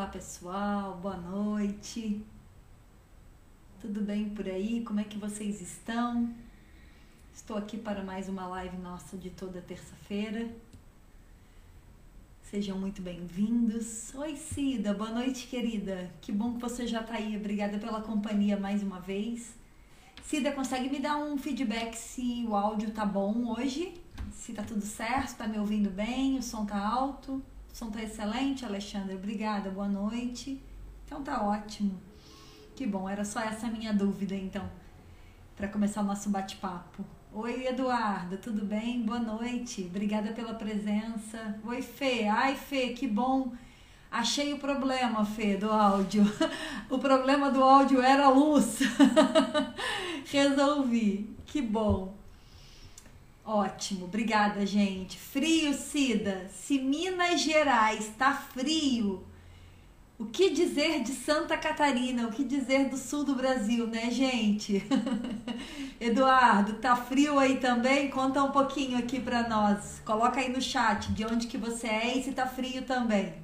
Olá pessoal, boa noite. Tudo bem por aí? Como é que vocês estão? Estou aqui para mais uma live nossa de toda terça-feira. Sejam muito bem-vindos. Oi, Cida, boa noite, querida. Que bom que você já está aí. Obrigada pela companhia mais uma vez. Cida, consegue me dar um feedback se o áudio tá bom hoje? Se tá tudo certo, tá me ouvindo bem, o som tá alto, o som tá excelente, Alexandre. Obrigada, boa noite. Então tá ótimo. Que bom, era só essa minha dúvida então, para começar o nosso bate-papo. Oi, Eduardo, tudo bem? Boa noite. Obrigada pela presença. Oi, Fê. Ai, Fê, que bom. Achei o problema, Fê, do áudio. O problema do áudio era a luz. Resolvi. Que bom. Ótimo, obrigada, gente. Frio, Cida. Se Minas Gerais tá frio, o que dizer de Santa Catarina? O que dizer do sul do Brasil, né, gente? Eduardo, tá frio aí também? Conta um pouquinho aqui para nós. Coloca aí no chat de onde que você é e se tá frio também.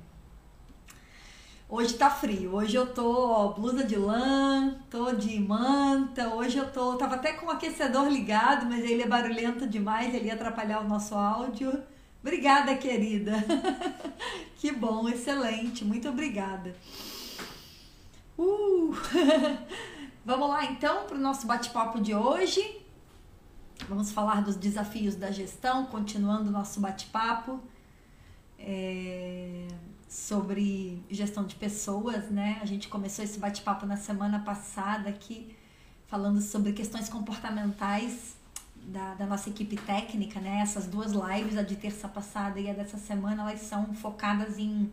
Hoje tá frio. Hoje eu tô, ó, blusa de lã, tô de manta. Hoje eu tô, tava até com o aquecedor ligado, mas ele é barulhento demais, ele ia atrapalhar o nosso áudio. Obrigada, querida. que bom, excelente. Muito obrigada. Uh! Vamos lá então para o nosso bate-papo de hoje. Vamos falar dos desafios da gestão, continuando o nosso bate-papo é, sobre gestão de pessoas, né? A gente começou esse bate-papo na semana passada aqui, falando sobre questões comportamentais da, da, nossa equipe técnica, né? Essas duas lives, a de terça passada e a dessa semana, elas são focadas em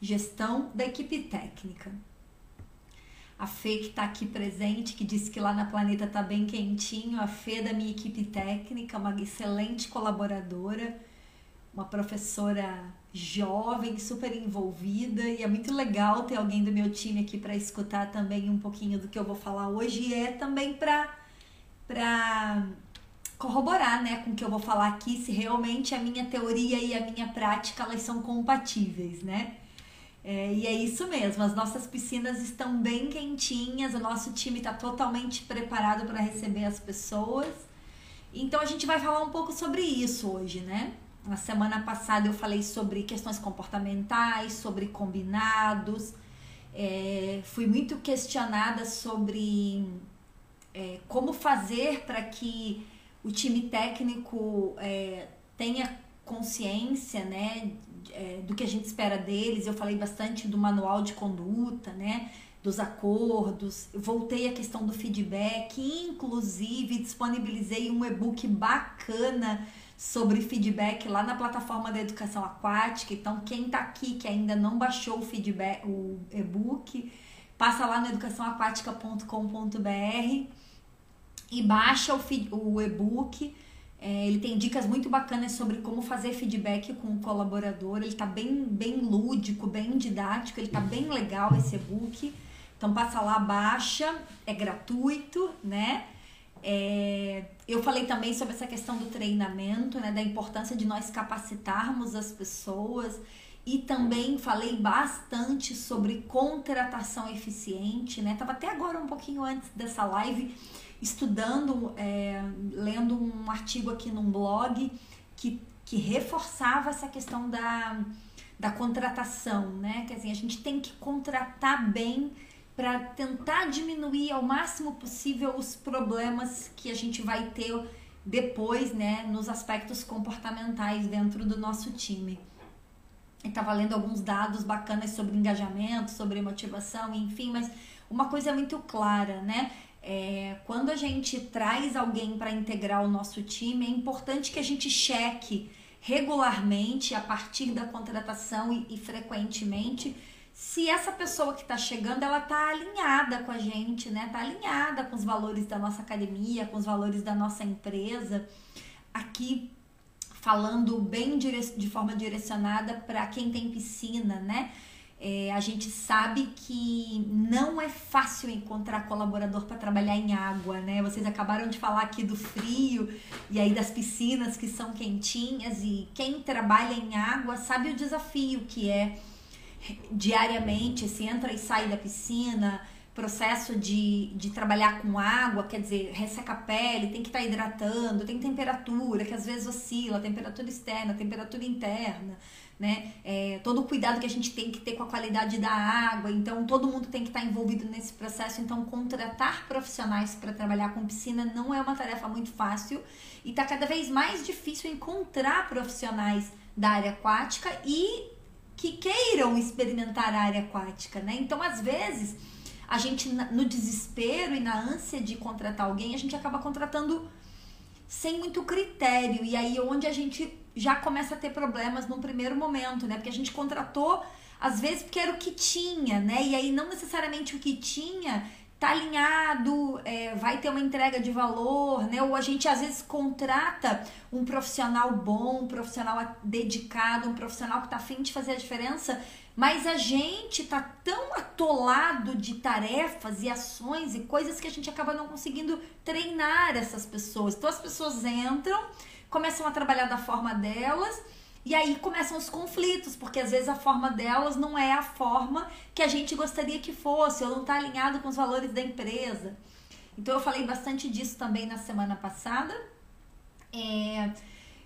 gestão da equipe técnica. A Fê que está aqui presente, que disse que lá na Planeta tá bem quentinho, a Fê da minha equipe técnica, uma excelente colaboradora, uma professora jovem, super envolvida, e é muito legal ter alguém do meu time aqui para escutar também um pouquinho do que eu vou falar hoje, e é também para para corroborar, né, com o que eu vou falar aqui, se realmente a minha teoria e a minha prática elas são compatíveis, né? É, e é isso mesmo, as nossas piscinas estão bem quentinhas, o nosso time está totalmente preparado para receber as pessoas. Então a gente vai falar um pouco sobre isso hoje, né? Na semana passada eu falei sobre questões comportamentais, sobre combinados, é, fui muito questionada sobre é, como fazer para que o time técnico é, tenha consciência, né, é, do que a gente espera deles. Eu falei bastante do manual de conduta, né, dos acordos. voltei à questão do feedback, inclusive disponibilizei um e-book bacana sobre feedback lá na plataforma da educação aquática. Então, quem está aqui que ainda não baixou o feedback, o e-book, passa lá no educaçãoaquática.com.br e baixa o, o e-book. É, ele tem dicas muito bacanas sobre como fazer feedback com o colaborador. Ele está bem, bem lúdico, bem didático, ele está bem legal esse e-book. Então passa lá, baixa, é gratuito, né? É, eu falei também sobre essa questão do treinamento, né? Da importância de nós capacitarmos as pessoas. E também falei bastante sobre contratação eficiente, né? Tava até agora um pouquinho antes dessa live estudando, é, lendo um artigo aqui num blog que, que reforçava essa questão da, da contratação, né? Quer dizer, a gente tem que contratar bem para tentar diminuir ao máximo possível os problemas que a gente vai ter depois, né, nos aspectos comportamentais dentro do nosso time. Estava lendo alguns dados bacanas sobre engajamento, sobre motivação, enfim, mas uma coisa muito clara, né? É, quando a gente traz alguém para integrar o nosso time, é importante que a gente cheque regularmente, a partir da contratação e, e frequentemente, se essa pessoa que está chegando, ela está alinhada com a gente, né? Está alinhada com os valores da nossa academia, com os valores da nossa empresa. Aqui falando bem de forma direcionada para quem tem piscina, né? É, a gente sabe que não é fácil encontrar colaborador para trabalhar em água, né? Vocês acabaram de falar aqui do frio e aí das piscinas que são quentinhas e quem trabalha em água sabe o desafio que é diariamente, se entra e sai da piscina, processo de, de trabalhar com água, quer dizer, resseca a pele, tem que estar tá hidratando, tem temperatura, que às vezes oscila, temperatura externa, temperatura interna, né? É, todo o cuidado que a gente tem que ter com a qualidade da água, então todo mundo tem que estar tá envolvido nesse processo, então contratar profissionais para trabalhar com piscina não é uma tarefa muito fácil e está cada vez mais difícil encontrar profissionais da área aquática e que queiram experimentar a área aquática, né? Então, às vezes, a gente no desespero e na ânsia de contratar alguém, a gente acaba contratando sem muito critério e aí onde a gente já começa a ter problemas no primeiro momento, né? Porque a gente contratou às vezes porque era o que tinha, né? E aí não necessariamente o que tinha tá alinhado, é, vai ter uma entrega de valor, né? Ou a gente às vezes contrata um profissional bom, um profissional dedicado, um profissional que tá afim de fazer a diferença mas a gente tá tão atolado de tarefas e ações e coisas que a gente acaba não conseguindo treinar essas pessoas. Então as pessoas entram, começam a trabalhar da forma delas e aí começam os conflitos, porque às vezes a forma delas não é a forma que a gente gostaria que fosse, ou não está alinhado com os valores da empresa. Então eu falei bastante disso também na semana passada. É,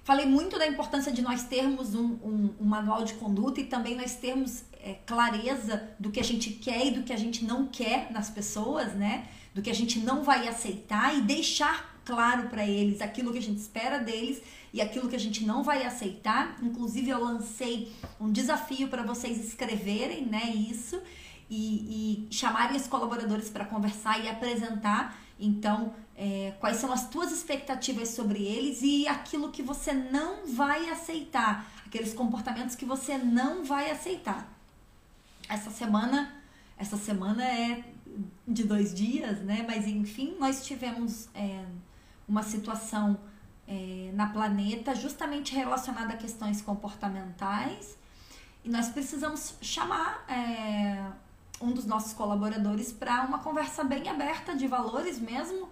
Falei muito da importância de nós termos um, um, um manual de conduta e também nós termos é, clareza do que a gente quer e do que a gente não quer nas pessoas, né? Do que a gente não vai aceitar e deixar claro para eles aquilo que a gente espera deles e aquilo que a gente não vai aceitar. Inclusive, eu lancei um desafio para vocês escreverem, né? Isso e, e chamarem os colaboradores para conversar e apresentar então, é, quais são as tuas expectativas sobre eles e aquilo que você não vai aceitar, aqueles comportamentos que você não vai aceitar. Essa semana, essa semana é de dois dias, né? Mas enfim, nós tivemos é, uma situação é, na planeta justamente relacionada a questões comportamentais e nós precisamos chamar é, um dos nossos colaboradores para uma conversa bem aberta de valores mesmo,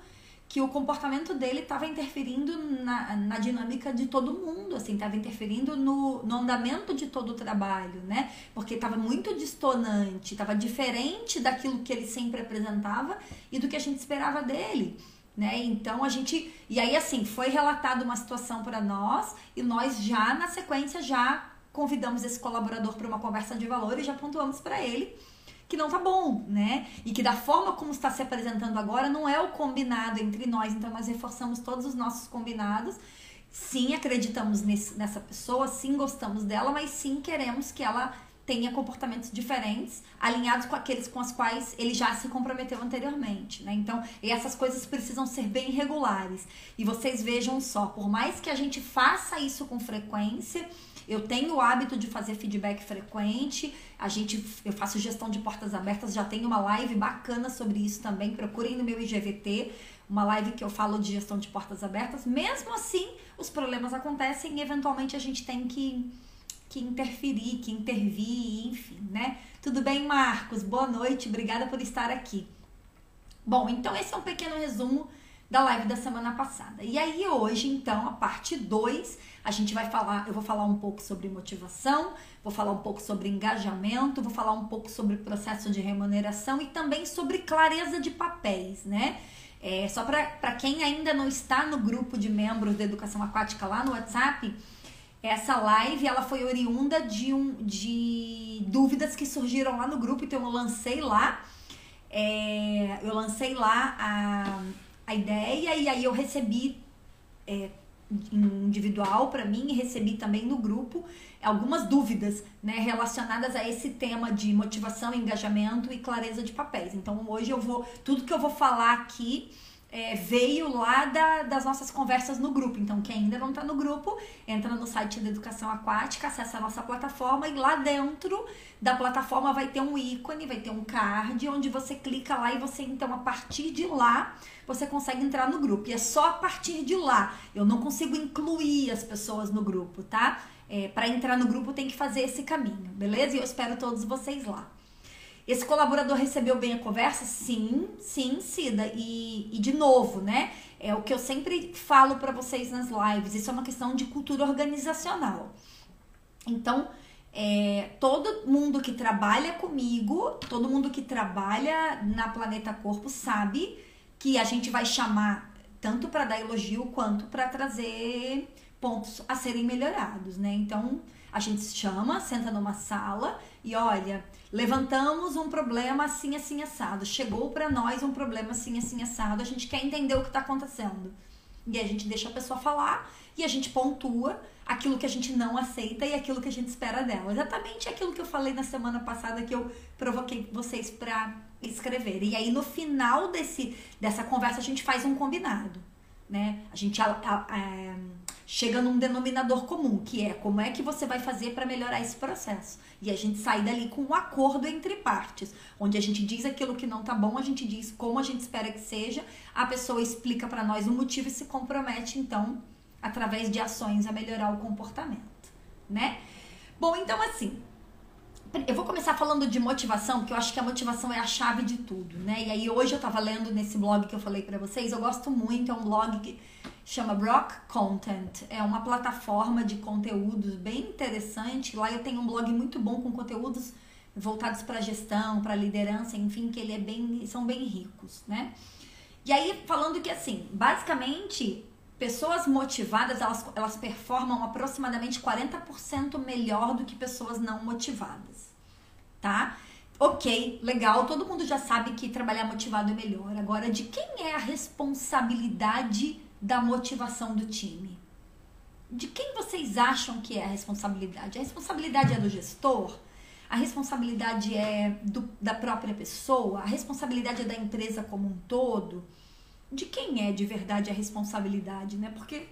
que o comportamento dele estava interferindo na, na dinâmica de todo mundo, assim, estava interferindo no, no andamento de todo o trabalho, né? Porque estava muito distonante, estava diferente daquilo que ele sempre apresentava e do que a gente esperava dele. Né? Então a gente e aí assim foi relatada uma situação para nós e nós já na sequência já convidamos esse colaborador para uma conversa de valor e já pontuamos para ele que não tá bom, né? E que da forma como está se apresentando agora não é o combinado entre nós. Então nós reforçamos todos os nossos combinados. Sim, acreditamos nesse, nessa pessoa, sim, gostamos dela, mas sim queremos que ela tenha comportamentos diferentes, alinhados com aqueles com os quais ele já se comprometeu anteriormente, né? Então, essas coisas precisam ser bem regulares. E vocês vejam só, por mais que a gente faça isso com frequência, eu tenho o hábito de fazer feedback frequente. A gente, eu faço gestão de portas abertas, já tenho uma live bacana sobre isso também. Procurem no meu IGVT, uma live que eu falo de gestão de portas abertas. Mesmo assim, os problemas acontecem e eventualmente a gente tem que que interferir, que intervir, enfim, né? Tudo bem, Marcos? Boa noite, obrigada por estar aqui. Bom, então esse é um pequeno resumo da live da semana passada. E aí hoje, então, a parte 2, a gente vai falar, eu vou falar um pouco sobre motivação, vou falar um pouco sobre engajamento, vou falar um pouco sobre processo de remuneração e também sobre clareza de papéis, né? É, só para quem ainda não está no grupo de membros da educação aquática lá no WhatsApp, essa live ela foi oriunda de, um, de dúvidas que surgiram lá no grupo, então eu lancei lá. É, eu lancei lá a, a ideia e aí eu recebi é, individual para mim e recebi também no grupo algumas dúvidas né, relacionadas a esse tema de motivação, engajamento e clareza de papéis. Então hoje eu vou, tudo que eu vou falar aqui é, veio lá da, das nossas conversas no grupo. Então, quem ainda não está no grupo, entra no site da Educação Aquática, acessa a nossa plataforma e lá dentro da plataforma vai ter um ícone, vai ter um card, onde você clica lá e você, então, a partir de lá, você consegue entrar no grupo. E é só a partir de lá. Eu não consigo incluir as pessoas no grupo, tá? É, Para entrar no grupo tem que fazer esse caminho, beleza? E eu espero todos vocês lá. Esse colaborador recebeu bem a conversa? Sim, sim, Cida. E, e de novo, né? É o que eu sempre falo para vocês nas lives. Isso é uma questão de cultura organizacional. Então, É, todo mundo que trabalha comigo, todo mundo que trabalha na Planeta Corpo sabe que a gente vai chamar tanto para dar elogio quanto para trazer pontos a serem melhorados, né? Então, a gente chama, senta numa sala e olha, levantamos um problema assim, assim, assado. Chegou para nós um problema assim, assim, assado. A gente quer entender o que está acontecendo. E a gente deixa a pessoa falar e a gente pontua aquilo que a gente não aceita e aquilo que a gente espera dela. Exatamente aquilo que eu falei na semana passada que eu provoquei vocês para escrever. E aí no final desse dessa conversa a gente faz um combinado, né? A gente a, a, a, chega num denominador comum, que é como é que você vai fazer para melhorar esse processo. E a gente sai dali com um acordo entre partes, onde a gente diz aquilo que não tá bom, a gente diz como a gente espera que seja, a pessoa explica para nós o motivo e se compromete então através de ações a melhorar o comportamento, né? Bom, então assim, eu vou começar falando de motivação, porque eu acho que a motivação é a chave de tudo, né? E aí hoje eu tava lendo nesse blog que eu falei para vocês, eu gosto muito, é um blog que chama Brock Content. É uma plataforma de conteúdos bem interessante. Lá eu tenho um blog muito bom com conteúdos voltados para gestão, para liderança, enfim, que ele é bem, são bem ricos, né? E aí falando que assim, basicamente, pessoas motivadas, elas, elas performam aproximadamente 40% melhor do que pessoas não motivadas, tá? Ok, legal, todo mundo já sabe que trabalhar motivado é melhor. Agora, de quem é a responsabilidade da motivação do time? De quem vocês acham que é a responsabilidade? A responsabilidade é do gestor? A responsabilidade é do, da própria pessoa? A responsabilidade é da empresa como um todo? De quem é de verdade a responsabilidade, né? Porque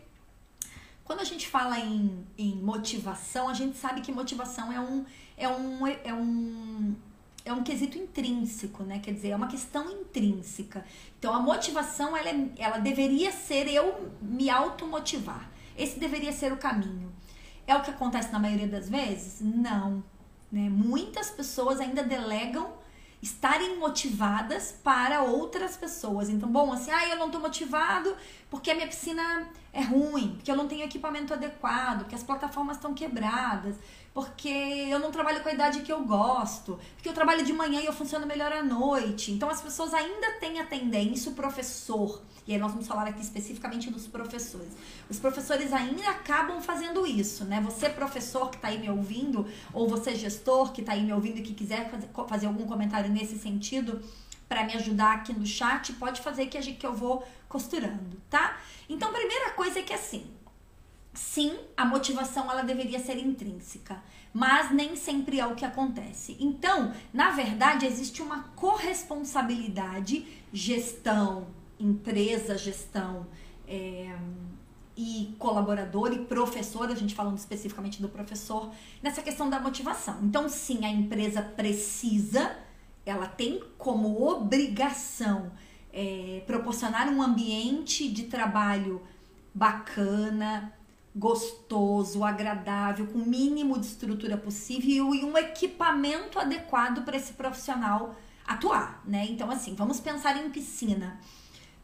quando a gente fala em, em motivação, a gente sabe que motivação é um, é um, é um é um quesito intrínseco, né? Quer dizer, é uma questão intrínseca. Então, a motivação, ela, é, ela deveria ser eu me automotivar. Esse deveria ser o caminho. É o que acontece na maioria das vezes? Não. Né? Muitas pessoas ainda delegam estarem motivadas para outras pessoas. Então, bom, assim, ah, eu não tô motivado porque a minha piscina é ruim, porque eu não tenho equipamento adequado, porque as plataformas estão quebradas, porque eu não trabalho com a idade que eu gosto, porque eu trabalho de manhã e eu funciono melhor à noite. Então as pessoas ainda têm a tendência, o professor, e aí nós vamos falar aqui especificamente dos professores. Os professores ainda acabam fazendo isso, né? Você professor que está aí me ouvindo, ou você gestor que está aí me ouvindo e que quiser fazer, algum comentário nesse sentido, para me ajudar aqui no chat, pode fazer que, a gente, que eu vou costurando, tá? Então, primeira coisa é que assim, sim, a motivação ela deveria ser intrínseca, mas nem sempre é o que acontece. Então, na verdade, existe uma corresponsabilidade, gestão, empresa, gestão é, e colaborador e professor, a gente falando especificamente do professor, nessa questão da motivação. Então, sim, a empresa precisa, ela tem como obrigação é, proporcionar um ambiente de trabalho bacana, gostoso, agradável, com o mínimo de estrutura possível e um equipamento adequado para esse profissional atuar, né? Então, assim, vamos pensar em piscina.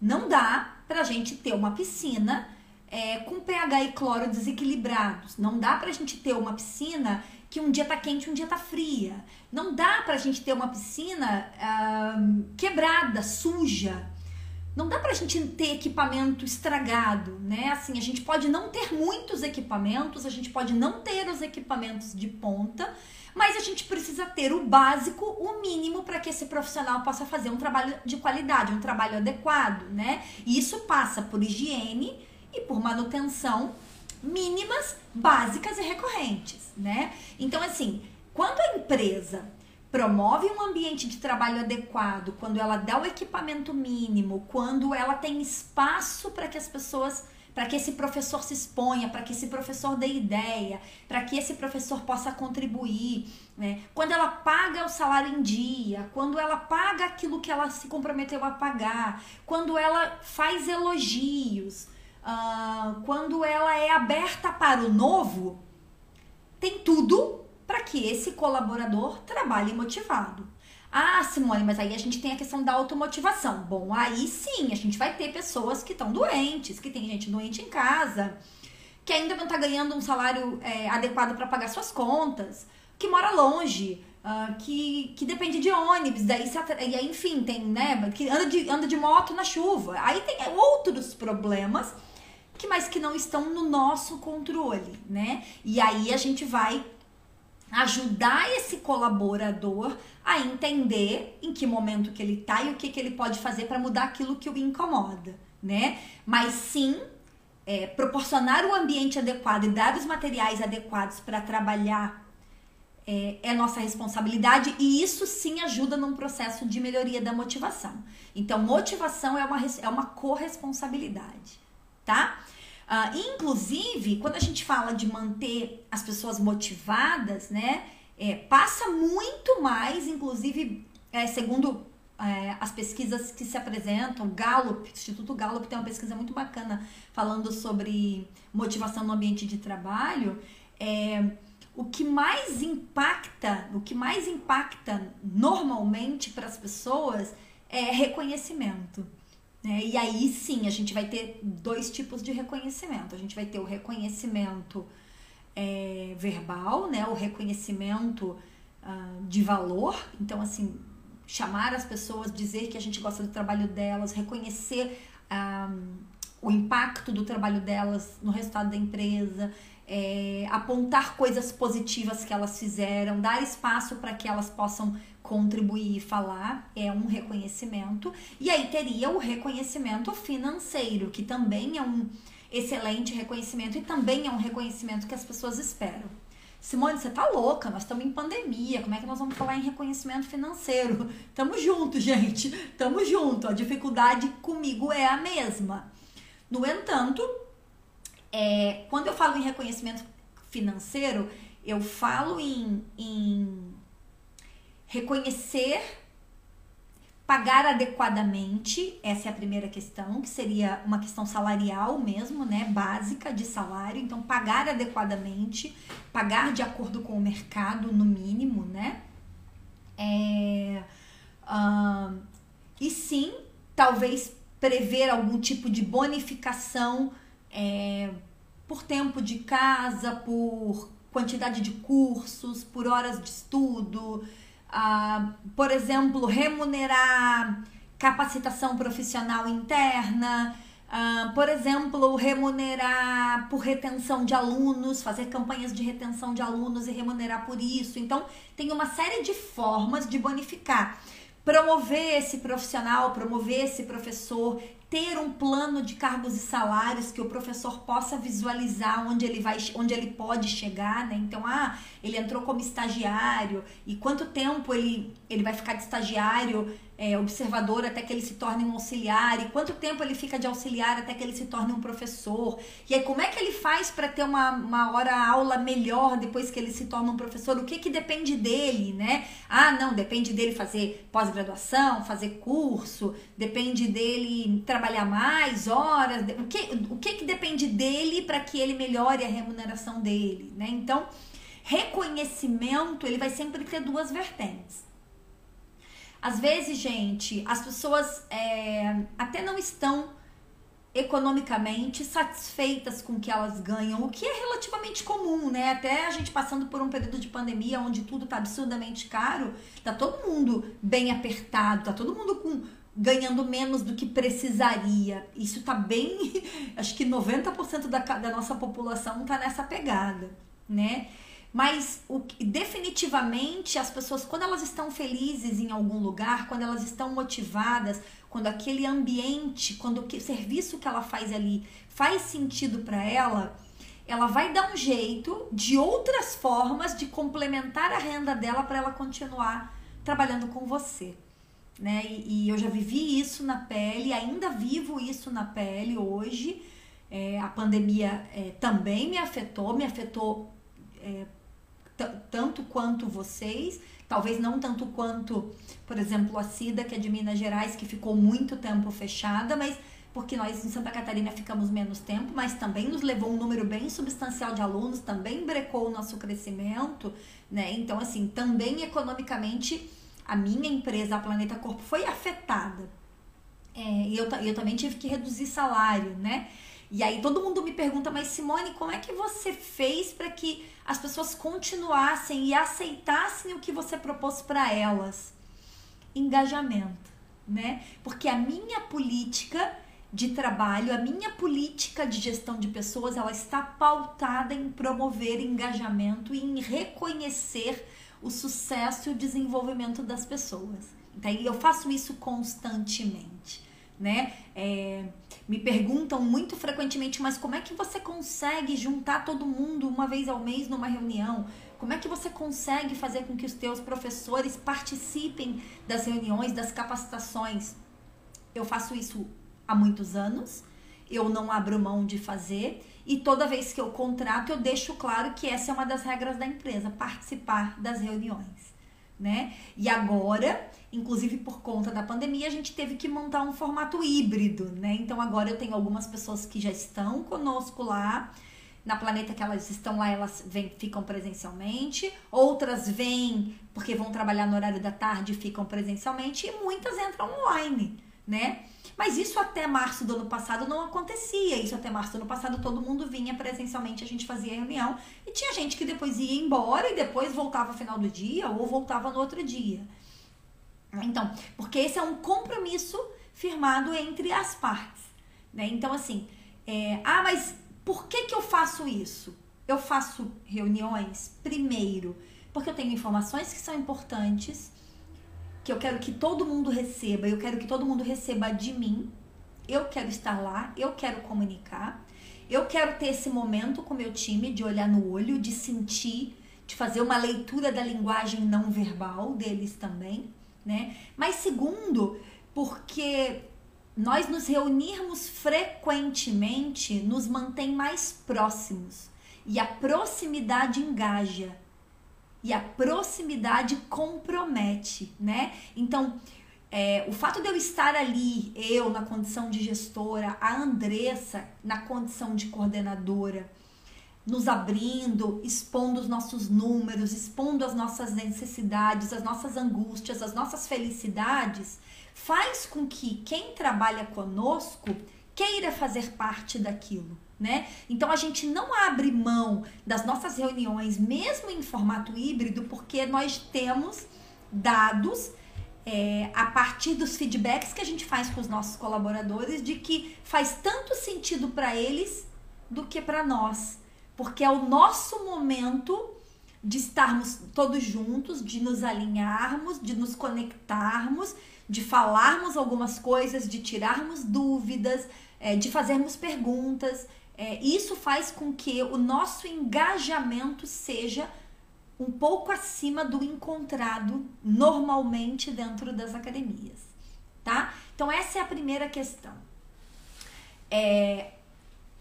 Não dá para a gente ter uma piscina é, com pH e cloro desequilibrados. Não dá para a gente ter uma piscina que um dia tá quente, um dia tá fria. Não dá para a gente ter uma piscina uh, quebrada, suja. Não dá pra gente ter equipamento estragado, né? Assim, a gente pode não ter muitos equipamentos, a gente pode não ter os equipamentos de ponta, mas a gente precisa ter o básico, o mínimo para que esse profissional possa fazer um trabalho de qualidade, um trabalho adequado, né? E isso passa por higiene e por manutenção mínimas, básicas e recorrentes, né? Então, assim, quando a empresa promove um ambiente de trabalho adequado, quando ela dá o equipamento mínimo, quando ela tem espaço para que as pessoas, para que esse professor se exponha, para que esse professor dê ideia, para que esse professor possa contribuir, né? Quando ela paga o salário em dia, quando ela paga aquilo que ela se comprometeu a pagar, quando ela faz elogios, uh, quando ela é aberta para o novo, tem tudo para que esse colaborador trabalhe motivado. Ah, Simone, mas aí a gente tem a questão da automotivação. Bom, aí sim, a gente vai ter pessoas que estão doentes, que tem gente doente em casa, que ainda não está ganhando um salário é, adequado para pagar suas contas. que mora longe, uh, que, que depende de ônibus, daí se, e aí, enfim, tem, né, que anda de, anda de moto na chuva. Aí tem outros problemas que mas que não estão no nosso controle, né? E aí a gente vai ajudar esse colaborador a entender em que momento que ele tá e o que, que ele pode fazer para mudar aquilo que o incomoda, né? Mas sim é, proporcionar o ambiente adequado e dar os materiais adequados para trabalhar é, é, nossa responsabilidade e isso sim ajuda num processo de melhoria da motivação. Então, motivação é uma, é uma corresponsabilidade, tá? Uh, inclusive, quando a gente fala de manter as pessoas motivadas, né, é, passa muito mais, inclusive, é, segundo é, as pesquisas que se apresentam, Gallup, Instituto Gallup tem uma pesquisa muito bacana falando sobre motivação no ambiente de trabalho. É, o que mais impacta, o que mais impacta normalmente para as pessoas é reconhecimento. Né? E aí sim, a gente vai ter dois tipos de reconhecimento. A gente vai ter o reconhecimento é, verbal, né? o reconhecimento uh, de valor. Então, assim, chamar as pessoas, dizer que a gente gosta do trabalho delas, reconhecer uh, o impacto do trabalho delas no resultado da empresa, é, apontar coisas positivas que elas fizeram, dar espaço para que elas possam contribuir e falar, é um reconhecimento. E aí teria o reconhecimento financeiro, que também é um excelente reconhecimento e também é um reconhecimento que as pessoas esperam. Simone, você tá louca, nós estamos em pandemia, como é que nós vamos falar em reconhecimento financeiro? Tamo junto, gente, tamo junto, a dificuldade comigo é a mesma. No entanto, é, quando eu falo em reconhecimento financeiro, eu falo em, em reconhecer, pagar adequadamente, essa é a primeira questão, que seria uma questão salarial mesmo, né, básica de salário, então pagar adequadamente, pagar de acordo com o mercado, no mínimo, né, é, uh, e sim, talvez prever algum tipo de bonificação é, por tempo de casa, por quantidade de cursos, por horas de estudo, ah, por exemplo, remunerar capacitação profissional interna, ah, por exemplo, remunerar por retenção de alunos, fazer campanhas de retenção de alunos e remunerar por isso. Então, tem uma série de formas de bonificar promover esse profissional, promover esse professor, ter um plano de cargos e salários que o professor possa visualizar onde ele vai, onde ele pode chegar, né? Então, ah, ele entrou como estagiário e quanto tempo ele, ele vai ficar de estagiário é, observador até que ele se torne um auxiliar e quanto tempo ele fica de auxiliar até que ele se torne um professor. E aí, como é que ele faz para ter uma, uma hora aula melhor depois que ele se torna um professor? O que que depende dele, né? Ah, não, depende dele fazer pós-graduação, fazer curso, depende dele trabalhar mais horas. O que, o que, que depende dele para que ele melhore a remuneração dele, né? Então, reconhecimento, ele vai sempre ter duas vertentes às vezes, gente, as pessoas é, até não estão economicamente satisfeitas com o que elas ganham, o que é relativamente comum, né? Até a gente passando por um período de pandemia onde tudo tá absurdamente caro, tá todo mundo bem apertado, tá todo mundo com ganhando menos do que precisaria. Isso tá bem, acho que 90% da, da nossa população tá nessa pegada, né? Mas o, definitivamente as pessoas, quando elas estão felizes em algum lugar, quando elas estão motivadas, quando aquele ambiente, quando o serviço que ela faz ali faz sentido para ela, ela vai dar um jeito de outras formas de complementar a renda dela para ela continuar trabalhando com você. Né? E, e, eu já vivi isso na pele, ainda vivo isso na pele hoje. É, a pandemia é, também me afetou, me afetou é, tanto quanto vocês, talvez não tanto quanto, por exemplo, a Cida, que é de Minas Gerais, que ficou muito tempo fechada, mas porque nós em Santa Catarina ficamos menos tempo, mas também nos levou um número bem substancial de alunos, também brecou o nosso crescimento, né? Então, assim, também economicamente a minha empresa, a Planeta Corpo, foi afetada. É, e eu, eu também tive que reduzir salário, né? E aí todo mundo me pergunta, mas Simone, como é que você fez para que as pessoas continuassem e aceitassem o que você propôs para elas? Engajamento, né? Porque a minha política de trabalho, a minha política de gestão de pessoas, ela está pautada em promover engajamento e em reconhecer o sucesso e o desenvolvimento das pessoas. Então, eu faço isso constantemente, né? É, me perguntam muito frequentemente, mas como é que você consegue juntar todo mundo uma vez ao mês numa reunião? Como é que você consegue fazer com que os teus professores participem das reuniões, das capacitações? Eu faço isso há muitos anos, eu não abro mão de fazer e toda vez que eu contrato, eu deixo claro que essa é uma das regras da empresa, participar das reuniões, né? E agora, inclusive por conta da pandemia, a gente teve que montar um formato híbrido, né? Então agora eu tenho algumas pessoas que já estão conosco lá, na planeta que elas estão lá, elas vêm, ficam presencialmente, outras vêm porque vão trabalhar no horário da tarde e ficam presencialmente, e muitas entram online, né? Mas isso até março do ano passado não acontecia. Isso até março do ano passado todo mundo vinha presencialmente, a gente fazia reunião e tinha gente que depois ia embora e depois voltava no final do dia ou voltava no outro dia. Então, porque esse é um compromisso firmado entre as partes, né? Então, assim, é, ah, mas por que que eu faço isso? Eu faço reuniões primeiro porque eu tenho informações que são importantes que eu quero que todo mundo receba, eu quero que todo mundo receba de mim. Eu quero estar lá, eu quero comunicar. Eu quero ter esse momento com meu time de olhar no olho, de sentir, de fazer uma leitura da linguagem não verbal deles também, né? Mas segundo, porque nós nos reunirmos frequentemente nos mantém mais próximos e a proximidade engaja e a proximidade compromete, né? Então, é, o fato de eu estar ali, eu na condição de gestora, a Andressa na condição de coordenadora, nos abrindo, expondo os nossos números, expondo as nossas necessidades, as nossas angústias, as nossas felicidades, faz com que quem trabalha conosco queira fazer parte daquilo né? Então a gente não abre mão das nossas reuniões, mesmo em formato híbrido, porque nós temos dados é, a partir dos feedbacks que a gente faz com os nossos colaboradores de que faz tanto sentido para eles do que para nós, porque é o nosso momento de estarmos todos juntos, de nos alinharmos, de nos conectarmos, de falarmos algumas coisas, de tirarmos dúvidas, é, de fazermos perguntas. É, isso faz com que o nosso engajamento seja um pouco acima do encontrado normalmente dentro das academias, tá? Então essa é a primeira questão. É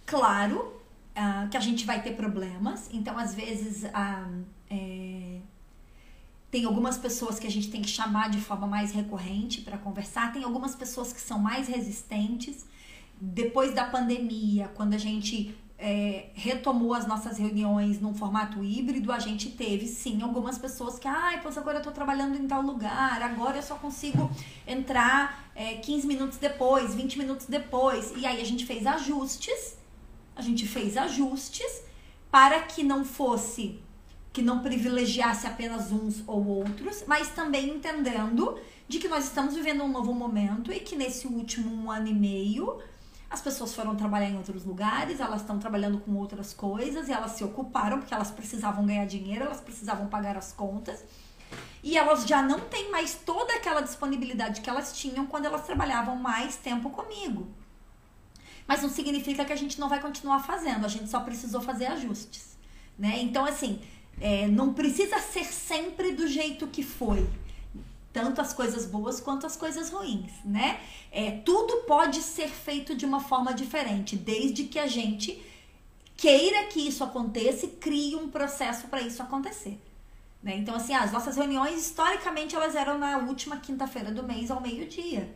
claro ah, que a gente vai ter problemas, então às vezes ah, é, tem algumas pessoas que a gente tem que chamar de forma mais recorrente para conversar, tem algumas pessoas que são mais resistentes depois da pandemia, quando a gente é, retomou as nossas reuniões num formato híbrido, a gente teve sim algumas pessoas que, ai, pois agora eu tô trabalhando em tal lugar, agora eu só consigo entrar é, 15 minutos depois, 20 minutos depois. E aí a gente fez ajustes, a gente fez ajustes para que não fosse, que não privilegiasse apenas uns ou outros, mas também entendendo de que nós estamos vivendo um novo momento e que nesse último um ano e meio as pessoas foram trabalhar em outros lugares, elas estão trabalhando com outras coisas e elas se ocuparam porque elas precisavam ganhar dinheiro, elas precisavam pagar as contas. E elas já não têm mais toda aquela disponibilidade que elas tinham quando elas trabalhavam mais tempo comigo. Mas não significa que a gente não vai continuar fazendo, a gente só precisou fazer ajustes, né? Então, assim, é, não precisa ser sempre do jeito que foi tanto as coisas boas quanto as coisas ruins, né? É, tudo pode ser feito de uma forma diferente, desde que a gente queira que isso aconteça e crie um processo para isso acontecer. Né? Então, assim, as nossas reuniões, historicamente, elas eram na última quinta-feira do mês ao meio-dia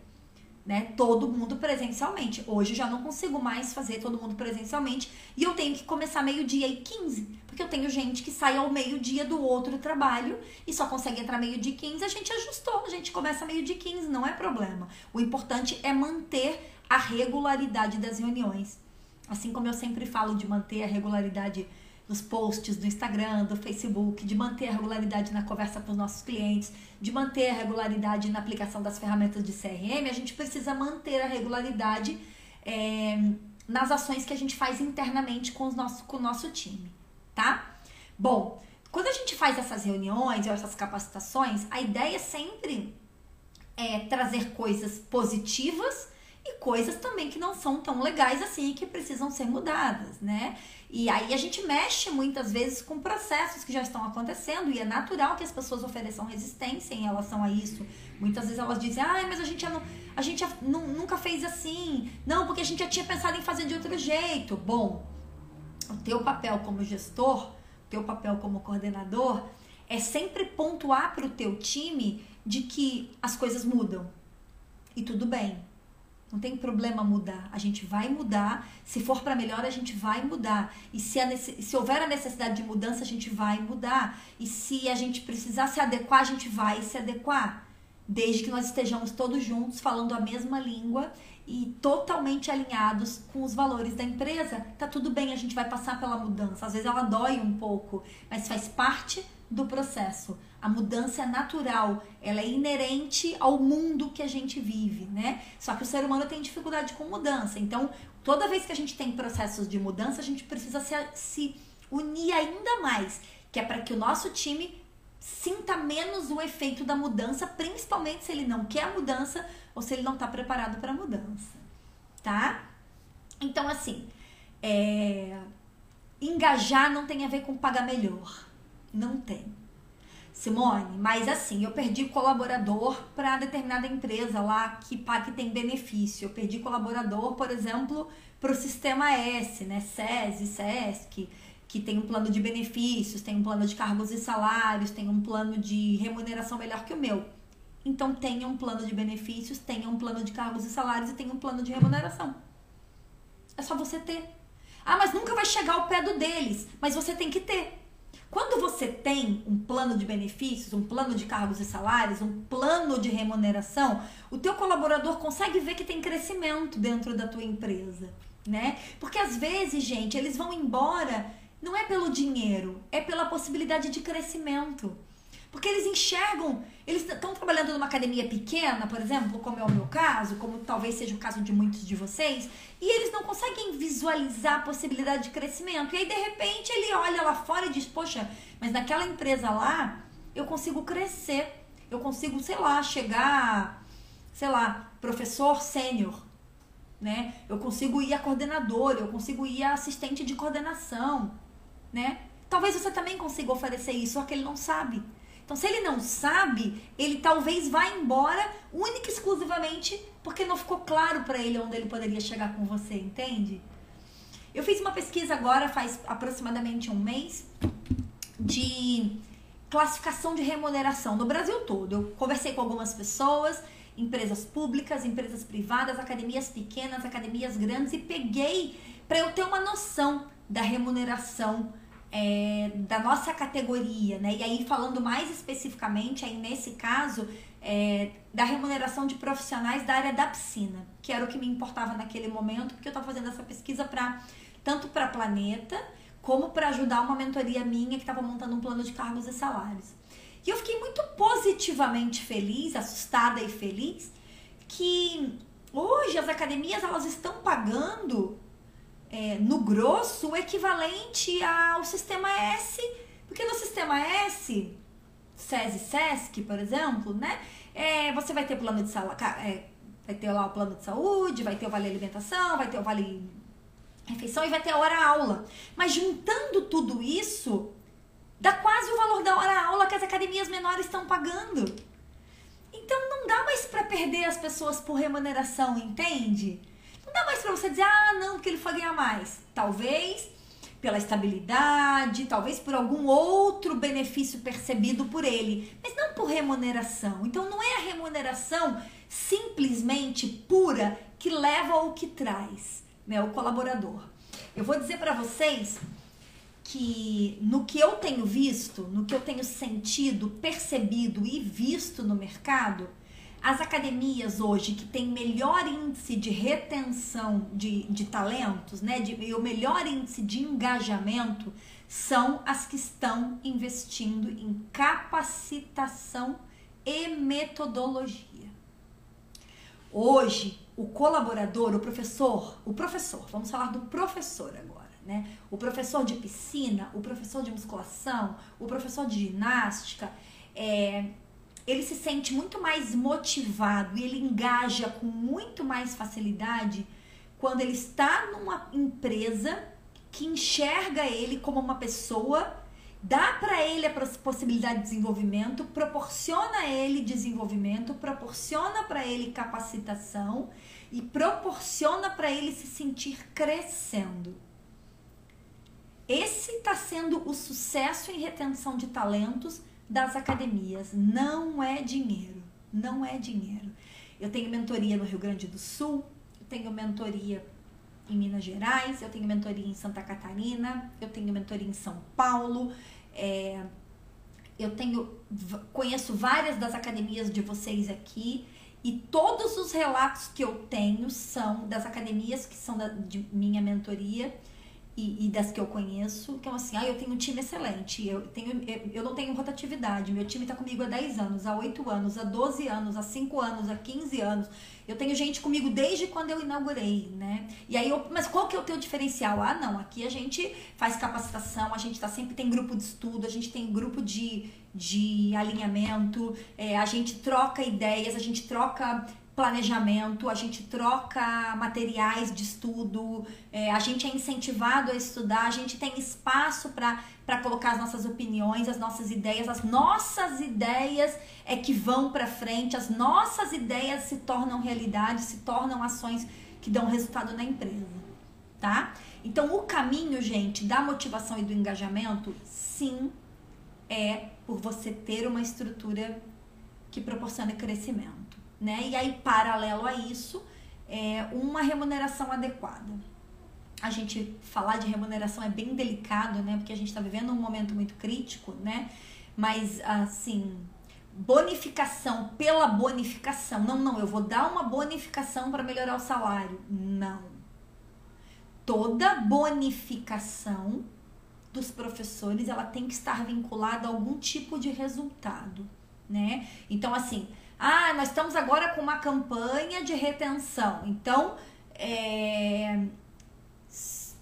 né? Todo mundo presencialmente. Hoje eu já não consigo mais fazer todo mundo presencialmente e eu tenho que começar meio-dia e 15, porque eu tenho gente que sai ao meio-dia do outro trabalho e só consegue entrar meio-dia e 15. A gente ajustou, a gente começa meio-dia e 15, não é problema. O importante é manter a regularidade das reuniões. Assim como eu sempre falo de manter a regularidade nos posts do Instagram, do Facebook, de manter a regularidade na conversa com os nossos clientes, de manter a regularidade na aplicação das ferramentas de CRM, a gente precisa manter a regularidade é, nas ações que a gente faz internamente com, os nosso, com o nosso time, tá? Bom, quando a gente faz essas reuniões ou essas capacitações, a ideia sempre é trazer coisas positivas e coisas também que não são tão legais assim que precisam ser mudadas, né? E aí a gente mexe muitas vezes com processos que já estão acontecendo e é natural que as pessoas ofereçam resistência em relação a isso. Muitas vezes elas dizem, ah, mas a gente, não, a gente nunca fez assim. Não, porque a gente já tinha pensado em fazer de outro jeito. Bom, o teu papel como gestor, o teu papel como coordenador, é sempre pontuar para o teu time de que as coisas mudam. E tudo bem não tem problema mudar. A gente vai mudar. Se for para melhor, a gente vai mudar. E se, a, se houver a necessidade de mudança, a gente vai mudar. E se a gente precisar se adequar, a gente vai se adequar. Desde que nós estejamos todos juntos falando a mesma língua e totalmente alinhados com os valores da empresa. Tá tudo bem, a gente vai passar pela mudança. Às vezes ela dói um pouco, mas faz parte do processo. A mudança é natural, ela é inerente ao mundo que a gente vive, né? Só que o ser humano tem dificuldade com mudança. Então, toda vez que a gente tem processos de mudança, a gente precisa se, se unir ainda mais, que é para que o nosso time sinta menos o efeito da mudança, principalmente se ele não quer a mudança ou se ele não está preparado para a mudança, tá? Então, assim, é... engajar não tem a ver com pagar melhor, não tem. Simone, mas assim, eu perdi colaborador para determinada empresa lá que, que tem benefício. Eu perdi colaborador, por exemplo, para o Sistema S, né? SESI, SESC, que tem um plano de benefícios, tem um plano de cargos e salários, tem um plano de remuneração melhor que o meu. Então tenha um plano de benefícios, tenha um plano de cargos e salários e tenha um plano de remuneração. É só você ter. Ah, mas nunca vai chegar ao pé do deles. Mas você tem que ter. Quando você tem um plano de benefícios, um plano de cargos e salários, um plano de remuneração, o teu colaborador consegue ver que tem crescimento dentro da tua empresa, né? Porque às vezes, gente, eles vão embora não é pelo dinheiro, é pela possibilidade de crescimento. Porque eles enxergam, eles estão trabalhando numa academia pequena, por exemplo, como é o meu caso, como talvez seja o caso de muitos de vocês, e eles não conseguem visualizar a possibilidade de crescimento. E aí, de repente, ele olha lá fora e diz: Poxa, mas naquela empresa lá, eu consigo crescer, eu consigo, sei lá, chegar, sei lá, professor sênior, né? Eu consigo ir a coordenador, eu consigo ir a assistente de coordenação, né? Talvez você também consiga oferecer isso, só que ele não sabe. Então, se ele não sabe, ele talvez vá embora única e exclusivamente porque não ficou claro para ele onde ele poderia chegar com você, entende? Eu fiz uma pesquisa agora, faz aproximadamente um mês, de classificação de remuneração no Brasil todo. Eu conversei com algumas pessoas, empresas públicas, empresas privadas, academias pequenas, academias grandes e peguei para eu ter uma noção da remuneração é, da nossa categoria, né? E aí falando mais especificamente, aí nesse caso, é, da remuneração de profissionais da área da piscina, que era o que me importava naquele momento, porque eu estava fazendo essa pesquisa para tanto para Planeta como para ajudar uma mentoria minha que estava montando um plano de cargos e salários. E eu fiquei muito positivamente feliz, assustada e feliz, que hoje as academias elas estão pagando é, no grosso o equivalente ao sistema S, porque no sistema S, SESI SESC, por exemplo, né? É, você vai ter plano de saúde, é, vai ter lá o plano de saúde, vai ter o vale alimentação, vai ter o vale refeição e vai ter a hora aula. Mas juntando tudo isso, dá quase o valor da hora aula que as academias menores estão pagando. Então não dá mais para perder as pessoas por remuneração, entende? Não dá mais para você dizer, ah, não, porque ele foi ganhar mais. Talvez pela estabilidade, talvez por algum outro benefício percebido por ele, mas não por remuneração. Então não é a remuneração simplesmente pura que leva ao que traz, né, o colaborador. Eu vou dizer para vocês que no que eu tenho visto, no que eu tenho sentido, percebido e visto no mercado, as academias hoje que têm melhor índice de retenção de, de talentos, né, de, e o melhor índice de engajamento são as que estão investindo em capacitação e metodologia. Hoje, o colaborador, o professor, o professor, vamos falar do professor agora, né? O professor de piscina, o professor de musculação, o professor de ginástica, é, ele se sente muito mais motivado e ele engaja com muito mais facilidade quando ele está numa empresa que enxerga ele como uma pessoa, dá para ele a possibilidade de desenvolvimento, proporciona a ele desenvolvimento, proporciona para ele capacitação e proporciona para ele se sentir crescendo. Esse está sendo o sucesso em retenção de talentos das academias. Não é dinheiro. Não é dinheiro. Eu tenho mentoria no Rio Grande do Sul, eu tenho mentoria em Minas Gerais, eu tenho mentoria em Santa Catarina, eu tenho mentoria em São Paulo. É, eu tenho conheço várias das academias de vocês aqui e todos os relatos que eu tenho são das academias que são da, de minha mentoria e, e, das que eu conheço, que é assim, ah, eu tenho um time excelente, eu, tenho, eu não tenho rotatividade, meu time está comigo há 10 anos, há 8 anos, há 12 anos, há 5 anos, há 15 anos. Eu tenho gente comigo desde quando eu inaugurei, né? E aí, eu, mas qual que é o teu diferencial? Ah, não, aqui a gente faz capacitação, a gente tá sempre tem grupo de estudo, a gente tem grupo de, de alinhamento, é, a gente troca ideias, a gente troca planejamento, a gente troca materiais de estudo, é, a gente é incentivado a estudar, a gente tem espaço para colocar as nossas opiniões, as nossas ideias, as nossas ideias é que vão para frente, as nossas ideias se tornam realidade, se tornam ações que dão resultado na empresa, tá? Então, o caminho, gente, da motivação e do engajamento, sim, é por você ter uma estrutura que proporciona crescimento né? E aí, paralelo a isso, é uma remuneração adequada. A gente falar de remuneração é bem delicado, né? Porque a gente está vivendo um momento muito crítico, né? Mas, assim, bonificação pela bonificação. Não, não, eu vou dar uma bonificação para melhorar o salário. Não. Toda bonificação dos professores, ela tem que estar vinculada a algum tipo de resultado, né? Então, assim, ah, nós estamos agora com uma campanha de retenção. Então, é,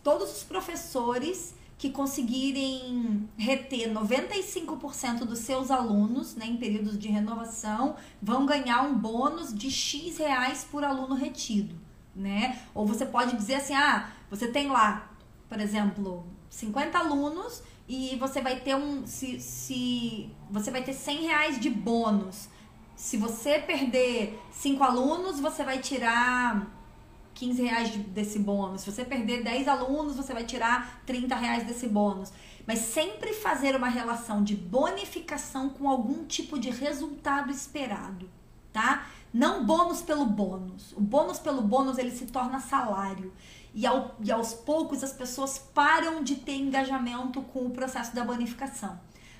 todos os professores que conseguirem reter 95% dos seus alunos né, em períodos de renovação vão ganhar um bônus de X reais por aluno retido. Né? Ou você pode dizer assim: ah, você tem lá, por exemplo, 50 alunos e você vai ter um. Se, se você vai ter 100 reais de bônus se você perder cinco alunos, você vai tirar 15 reais desse bônus. Se você perder 10 alunos, você vai tirar 30 reais desse bônus. Mas sempre fazer uma relação de bonificação com algum tipo de resultado esperado, tá? Não bônus pelo bônus. O bônus pelo bônus ele se torna salário. E, ao, e aos poucos as pessoas param de ter engajamento com o processo da bonificação.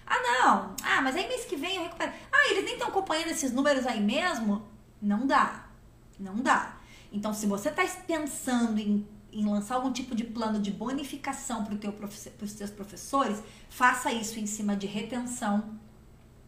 Ah, não. Ah, mas aí mês que vem eu recupero. Ah, eles nem estão acompanhando esses números aí mesmo? Não dá. Não dá. Então, se você está pensando em, em lançar algum tipo de plano de bonificação para teu os teus professores, faça isso em cima de retenção,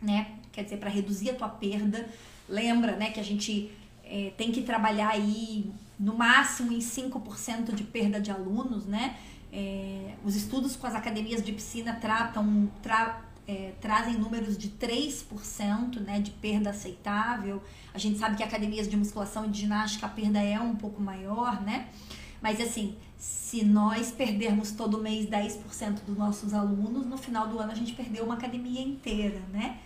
né? Quer dizer, para reduzir a tua perda. Lembra, né, que a gente é, tem que trabalhar aí no máximo em 5% de perda de alunos, né? É, os estudos com as academias de piscina tratam, tra, é, trazem números de 3% né, de perda aceitável. A gente sabe que academias de musculação e de ginástica a perda é um pouco maior, né? Mas assim, se nós perdermos todo mês 10% dos nossos alunos, no final do ano a gente perdeu uma academia inteira, né?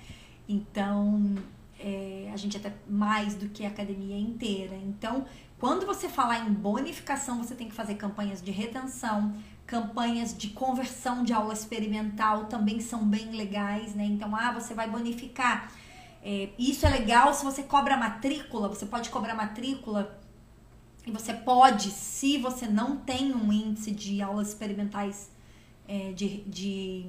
Então, é, a gente até mais do que a academia inteira. Então, quando você falar em bonificação, você tem que fazer campanhas de retenção, campanhas de conversão de aula experimental também são bem legais, né? Então, ah, você vai bonificar. É, isso é legal se você cobra matrícula, você pode cobrar matrícula e você pode, se você não tem um índice de aulas experimentais é, de, de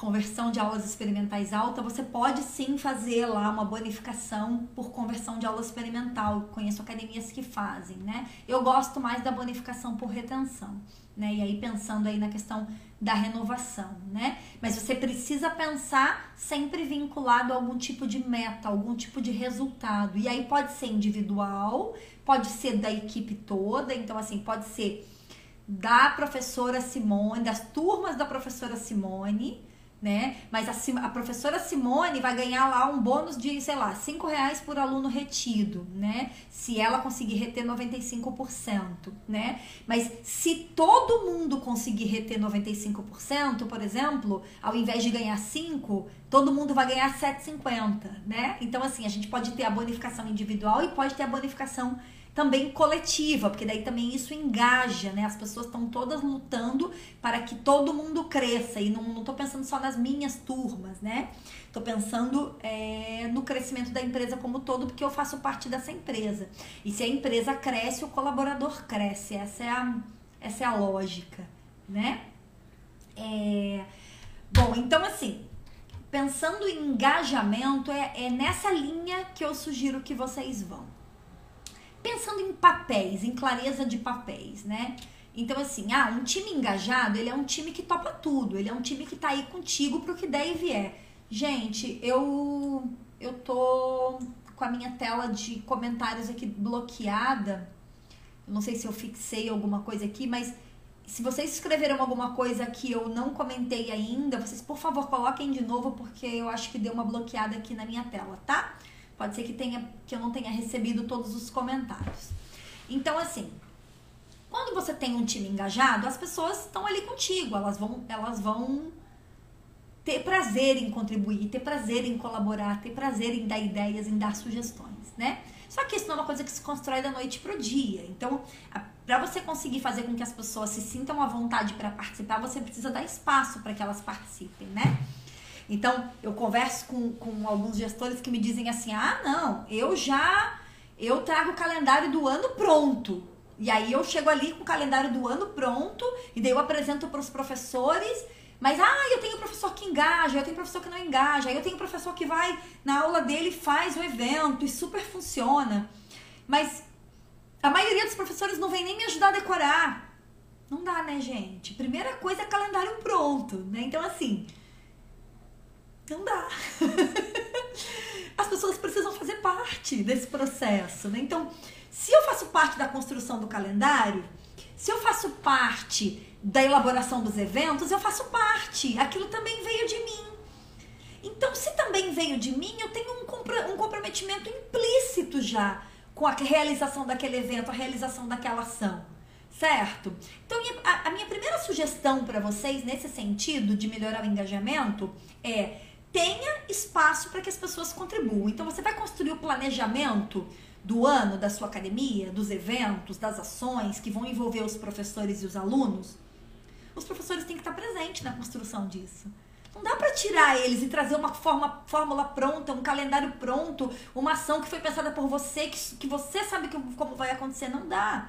conversão de aulas experimentais alta, você pode sim fazer lá uma bonificação por conversão de aula experimental. Conheço academias que fazem, né? Eu gosto mais da bonificação por retenção, né? E aí pensando aí na questão da renovação, né? Mas você precisa pensar sempre vinculado a algum tipo de meta, algum tipo de resultado. E aí pode ser individual, pode ser da equipe toda, então assim, pode ser da professora Simone, das turmas da professora Simone, né? Mas a, a, professora Simone vai ganhar lá um bônus de, sei lá, 5 reais por aluno retido, né? Se ela conseguir reter 95%, né? Mas se todo mundo conseguir reter 95%, por exemplo, ao invés de ganhar 5, todo mundo vai ganhar 7,50, né? Então, assim, a gente pode ter a bonificação individual e pode ter a bonificação também coletiva, porque daí também isso engaja, né? As pessoas estão todas lutando para que todo mundo cresça. E não, não tô pensando só nas minhas turmas, né? Tô pensando é, no crescimento da empresa como todo, porque eu faço parte dessa empresa. E se a empresa cresce, o colaborador cresce. Essa é a, essa é a lógica, né? É, bom, então assim, pensando em engajamento, é, é nessa linha que eu sugiro que vocês vão pensando em papéis, em clareza de papéis, né? Então, assim, ah, um time engajado, ele é um time que topa tudo, ele é um time que tá aí contigo pro que der e vier. Gente, eu, eu tô com a minha tela de comentários aqui bloqueada. Eu não sei se eu fixei alguma coisa aqui, mas se vocês escreveram alguma coisa que eu não comentei ainda, vocês, por favor, coloquem de novo, porque eu acho que deu uma bloqueada aqui na minha tela, tá? Pode ser que, tenha, que eu não tenha recebido todos os comentários. Então, assim, quando você tem um time engajado, as pessoas estão ali contigo, elas vão, elas vão ter prazer em contribuir, ter prazer em colaborar, ter prazer em dar ideias, em dar sugestões, né? Só que isso não é uma coisa que se constrói da noite pro dia. Então, para você conseguir fazer com que as pessoas se sintam à vontade para participar, você precisa dar espaço para que elas participem, né? Então, eu converso com, com alguns gestores que me dizem assim: ah, não, eu já eu trago o calendário do ano pronto. E aí eu chego ali com o calendário do ano pronto, e daí eu apresento para os professores. Mas, ah, eu tenho professor que engaja, eu tenho professor que não engaja, aí eu tenho professor que vai na aula dele faz o evento e super funciona. Mas a maioria dos professores não vem nem me ajudar a decorar. Não dá, né, gente? Primeira coisa é calendário pronto, né? Então, assim, não dá. As pessoas precisam fazer parte desse processo, né? Então, se eu faço parte da construção do calendário, se eu faço parte da elaboração dos eventos, eu faço parte. Aquilo também veio de mim. Então, se também veio de mim, eu tenho um, comprometimento implícito já com a realização daquele evento, a realização daquela ação. Certo? Então, a minha primeira sugestão para vocês nesse sentido de melhorar o engajamento é tenha espaço para que as pessoas contribuam. Então você vai construir o planejamento do ano da sua academia, dos eventos, das ações que vão envolver os professores e os alunos. Os professores têm que estar presentes na construção disso. Não dá para tirar eles e trazer uma forma, fórmula pronta, um calendário pronto, uma ação que foi pensada por você, que, que você sabe que, como vai acontecer. Não dá.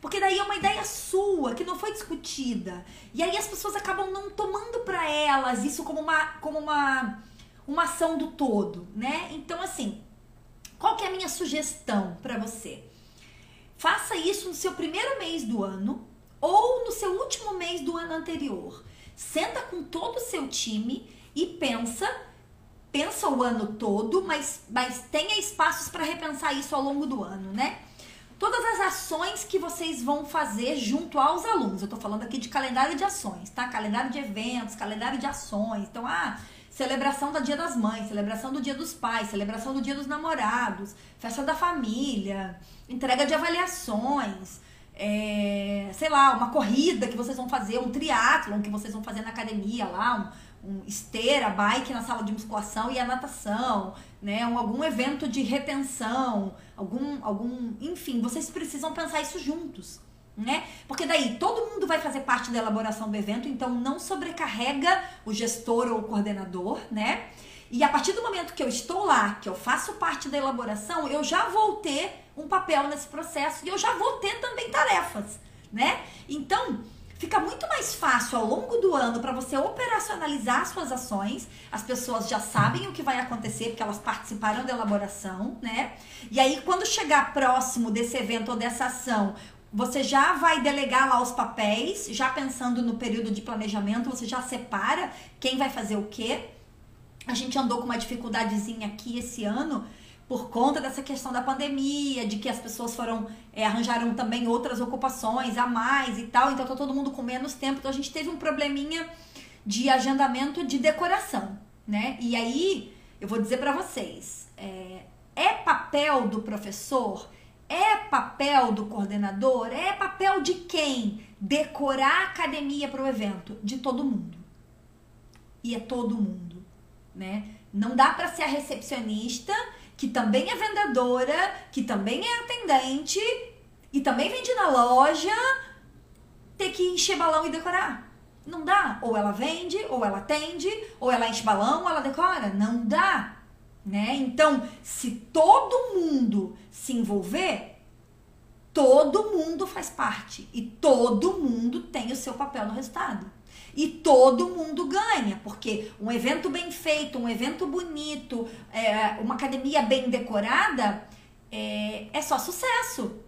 Porque daí é uma ideia sua, que não foi discutida. E aí as pessoas acabam não tomando para elas isso como uma, como uma, uma ação do todo, né? Então, assim, qual que é a minha sugestão para você? Faça isso no seu primeiro mês do ano ou no seu último mês do ano anterior. Senta com todo o seu time e pensa pensa o ano todo, mas, mas tenha espaços para repensar isso ao longo do ano, né? Todas as ações que vocês vão fazer junto aos alunos. Eu estou falando aqui de calendário de ações, tá? Calendário de eventos, calendário de ações. Então, ah, celebração do Dia das Mães, celebração do Dia dos Pais, celebração do Dia dos Namorados, festa da família, entrega de avaliações, é, sei lá, uma corrida que vocês vão fazer, um triatlon que vocês vão fazer na academia lá, um, um esteira, bike na sala de musculação e a natação, né? Um, algum evento de retenção, algum, algum, enfim, vocês precisam pensar isso juntos, né? Porque daí todo mundo vai fazer parte da elaboração do evento, então não sobrecarrega o gestor ou o coordenador, né? E a partir do momento que eu estou lá, que eu faço parte da elaboração, eu já vou ter um papel nesse processo e eu já vou ter também tarefas, né? Então, fica muito mais fácil ao longo do ano para você operacionalizar suas ações. As pessoas já sabem o que vai acontecer porque elas participaram da elaboração, né? E aí quando chegar próximo desse evento ou dessa ação, você já vai delegar lá os papéis, já pensando no período de planejamento, você já separa quem vai fazer o quê. A gente andou com uma dificuldadezinha aqui esse ano por conta dessa questão da pandemia, de que as pessoas foram é, arranjaram também outras ocupações a mais e tal, então tá todo mundo com menos tempo, então a gente teve um probleminha de agendamento de decoração, né? E aí eu vou dizer para vocês, é, é papel do professor, é papel do coordenador, é papel de quem decorar a academia para o evento, de todo mundo. E é todo mundo, né? Não dá para ser a recepcionista que também é vendedora, que também é atendente e também vende na loja, ter que encher balão e decorar. Não dá. Ou ela vende, ou ela atende, ou ela enche balão, ou ela decora. Não dá. Né? Então, se todo mundo se envolver, todo mundo faz parte e todo mundo tem o seu papel no resultado. E todo mundo ganha, porque um evento bem feito, um evento bonito, é, uma academia bem decorada, é, é só sucesso.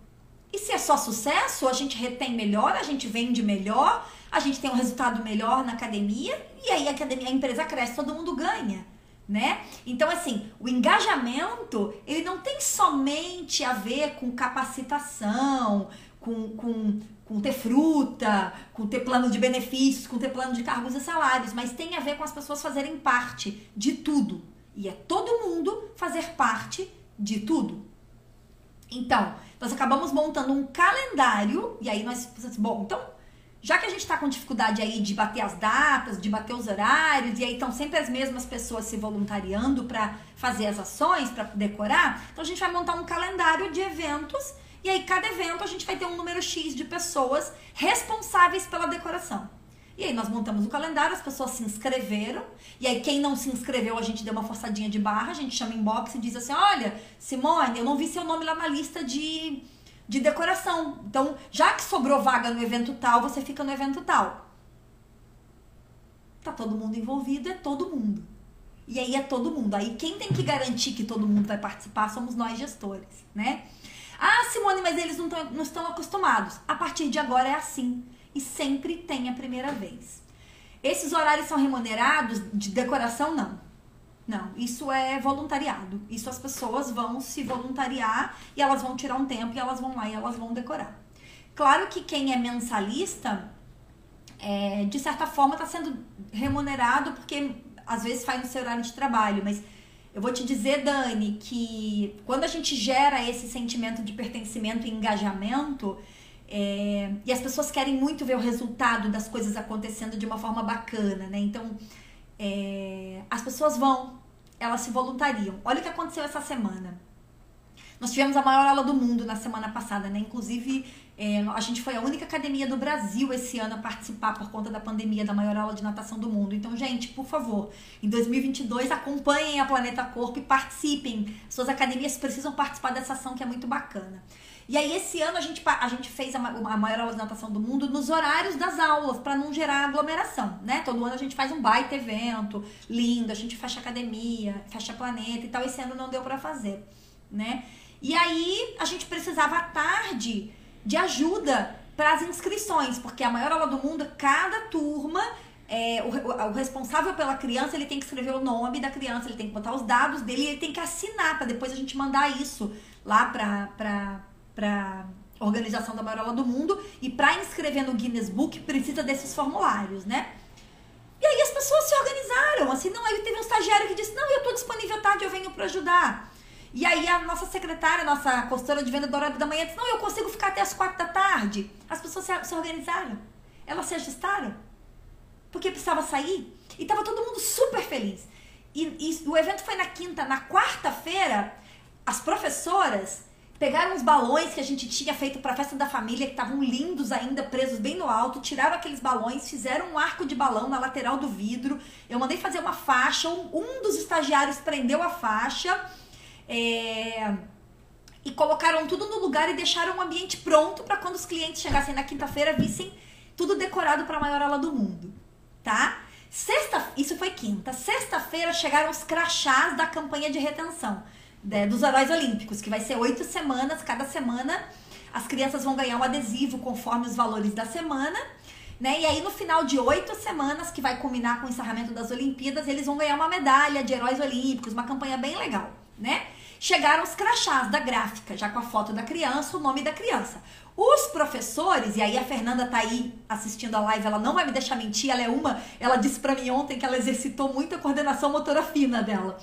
E se é só sucesso, a gente retém melhor, a gente vende melhor, a gente tem um resultado melhor na academia, e aí a, academia, a empresa cresce, todo mundo ganha. Né? Então, assim, o engajamento, ele não tem somente a ver com capacitação, com, com, com ter fruta, com ter plano de benefícios, com ter plano de cargos e salários, mas tem a ver com as pessoas fazerem parte de tudo. E é todo mundo fazer parte de tudo. Então, nós acabamos montando um calendário, e aí nós pensamos bom, então, já que a gente está com dificuldade aí de bater as datas, de bater os horários, e aí estão sempre as mesmas pessoas se voluntariando para fazer as ações, para decorar, então a gente vai montar um calendário de eventos e aí, cada evento, a gente vai ter um número X de pessoas responsáveis pela decoração. E aí, nós montamos o calendário, as pessoas se inscreveram. E aí, quem não se inscreveu, a gente deu uma forçadinha de barra, a gente chama inbox e diz assim: Olha, Simone, eu não vi seu nome lá na lista de, de decoração. Então, já que sobrou vaga no evento tal, você fica no evento tal. Tá todo mundo envolvido, é todo mundo. E aí é todo mundo. Aí quem tem que garantir que todo mundo vai participar somos nós gestores, né? Ah, Simone, mas eles não, tão, não estão acostumados. A partir de agora é assim. E sempre tem a primeira vez. Esses horários são remunerados? De decoração, não. Não, isso é voluntariado. Isso as pessoas vão se voluntariar e elas vão tirar um tempo e elas vão lá e elas vão decorar. Claro que quem é mensalista, é, de certa forma, está sendo remunerado porque às vezes faz no seu horário de trabalho, mas eu vou te dizer, Dani, que quando a gente gera esse sentimento de pertencimento e engajamento, é, e as pessoas querem muito ver o resultado das coisas acontecendo de uma forma bacana, né? Então, é, as pessoas vão, elas se voluntariam. Olha o que aconteceu essa semana. Nós tivemos a maior aula do mundo na semana passada, né? Inclusive, é, a gente foi a única academia do Brasil esse ano a participar por conta da pandemia da maior aula de natação do mundo. Então, gente, por favor, em 2022 acompanhem a Planeta Corpo e participem. Suas academias precisam participar dessa ação que é muito bacana. E aí, esse ano a gente, a gente fez a, a maior aula de natação do mundo nos horários das aulas, para não gerar aglomeração, né? Todo ano a gente faz um baita evento lindo, a gente fecha academia, fecha planeta e tal. Esse ano não deu para fazer, né? E aí a gente precisava à tarde de ajuda para as inscrições, porque a maior aula do mundo, cada turma, é, o, o, responsável pela criança, ele tem que escrever o nome da criança, ele tem que botar os dados dele e ele tem que assinar para depois a gente mandar isso lá para para organização da maior aula do mundo e para inscrever no Guinness Book precisa desses formulários, né? E aí as pessoas se organizaram, assim, não, aí teve um estagiário que disse: "Não, eu tô disponível tarde, eu venho para ajudar". E aí a nossa secretária, a nossa consultora de venda do horário da manhã disse, não, eu consigo ficar até as quatro da tarde. As pessoas se, se organizaram. Elas se ajustaram. Porque precisava sair. E tava todo mundo super feliz. E, e o evento foi na quinta. Na quarta-feira, as professoras pegaram os balões que a gente tinha feito para a festa da família, que estavam lindos ainda, presos bem no alto, tiraram aqueles balões, fizeram um arco de balão na lateral do vidro. Eu mandei fazer uma faixa, um, um dos estagiários prendeu a faixa é, e colocaram tudo no lugar e deixaram o ambiente pronto para quando os clientes chegassem na quinta-feira vissem tudo decorado para a maior aula do mundo, tá? Sexta, isso foi quinta. Sexta-feira chegaram os crachás da campanha de retenção né, dos heróis olímpicos, que vai ser oito semanas. Cada semana as crianças vão ganhar um adesivo conforme os valores da semana. Né? E aí, no final de oito semanas, que vai culminar com o encerramento das Olimpíadas, eles vão ganhar uma medalha de heróis olímpicos, uma campanha bem legal, né? Chegaram os crachás da gráfica, já com a foto da criança, o nome da criança. Os professores, e aí a Fernanda tá aí assistindo a live, ela não vai me deixar mentir, ela é uma, ela disse para mim ontem que ela exercitou muito a coordenação motora fina dela.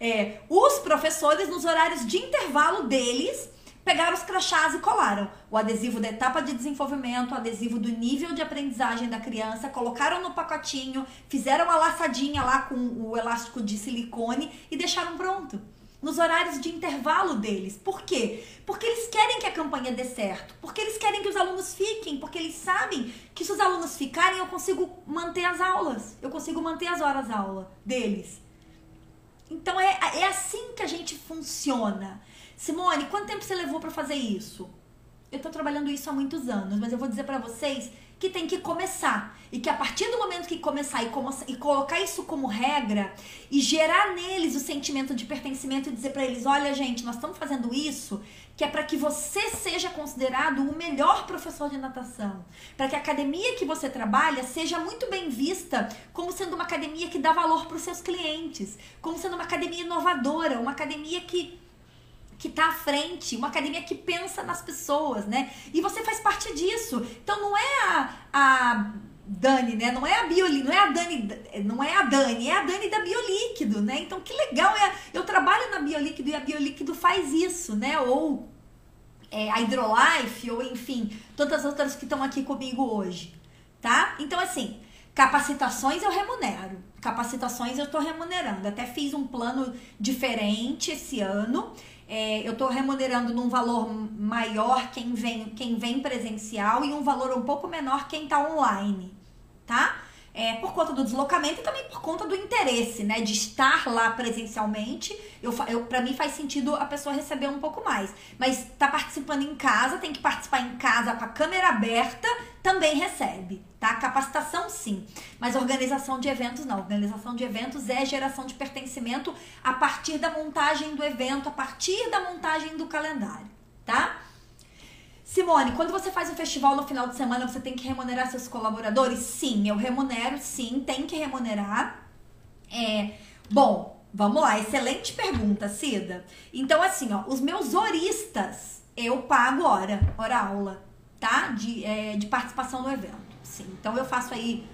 É, os professores, nos horários de intervalo deles, pegaram os crachás e colaram o adesivo da etapa de desenvolvimento, o adesivo do nível de aprendizagem da criança, colocaram no pacotinho, fizeram uma laçadinha lá com o elástico de silicone e deixaram pronto nos horários de intervalo deles. Por quê? Porque eles querem que a campanha dê certo, porque eles querem que os alunos fiquem, porque eles sabem que se os alunos ficarem eu consigo manter as aulas, eu consigo manter as horas aula deles. Então é, é assim que a gente funciona. Simone, quanto tempo você levou para fazer isso? Eu estou trabalhando isso há muitos anos, mas eu vou dizer para vocês que tem que começar. E que a partir do momento que começar e, como, e colocar isso como regra e gerar neles o sentimento de pertencimento e dizer para eles: olha, gente, nós estamos fazendo isso que é para que você seja considerado o melhor professor de natação. Para que a academia que você trabalha seja muito bem vista como sendo uma academia que dá valor para os seus clientes, como sendo uma academia inovadora, uma academia que que está à frente, uma academia que pensa nas pessoas, né? E você faz parte disso. Então não é a, a Dani, né? Não é a Bioli, não é a Dani, não é a Dani, é a Dani da Biolíquido, né? Então que legal é, eu trabalho na Biolíquido e a Biolíquido faz isso, né? Ou é, a Hydrolife, ou enfim, todas as outras que estão aqui comigo hoje, tá? Então assim, capacitações eu remunero, capacitações eu estou remunerando. Até fiz um plano diferente esse ano é, eu estou remunerando num valor maior quem vem, quem vem presencial e um valor um pouco menor quem está online, tá? É, por conta do deslocamento e também por conta do interesse, né? De estar lá presencialmente. Eu, eu, para mim faz sentido a pessoa receber um pouco mais. Mas tá participando em casa, tem que participar em casa com a câmera aberta, também recebe, tá? Capacitação sim. Mas organização de eventos não. Organização de eventos é geração de pertencimento a partir da montagem do evento, a partir da montagem do calendário, tá? Simone, quando você faz um festival no final de semana, você tem que remunerar seus colaboradores? Sim, eu remunero, sim, tem que remunerar. É, bom, vamos lá, excelente pergunta, Cida. Então, assim, ó, os meus horistas, eu pago hora, hora aula, tá? De, é, de participação no evento. Sim, então eu faço aí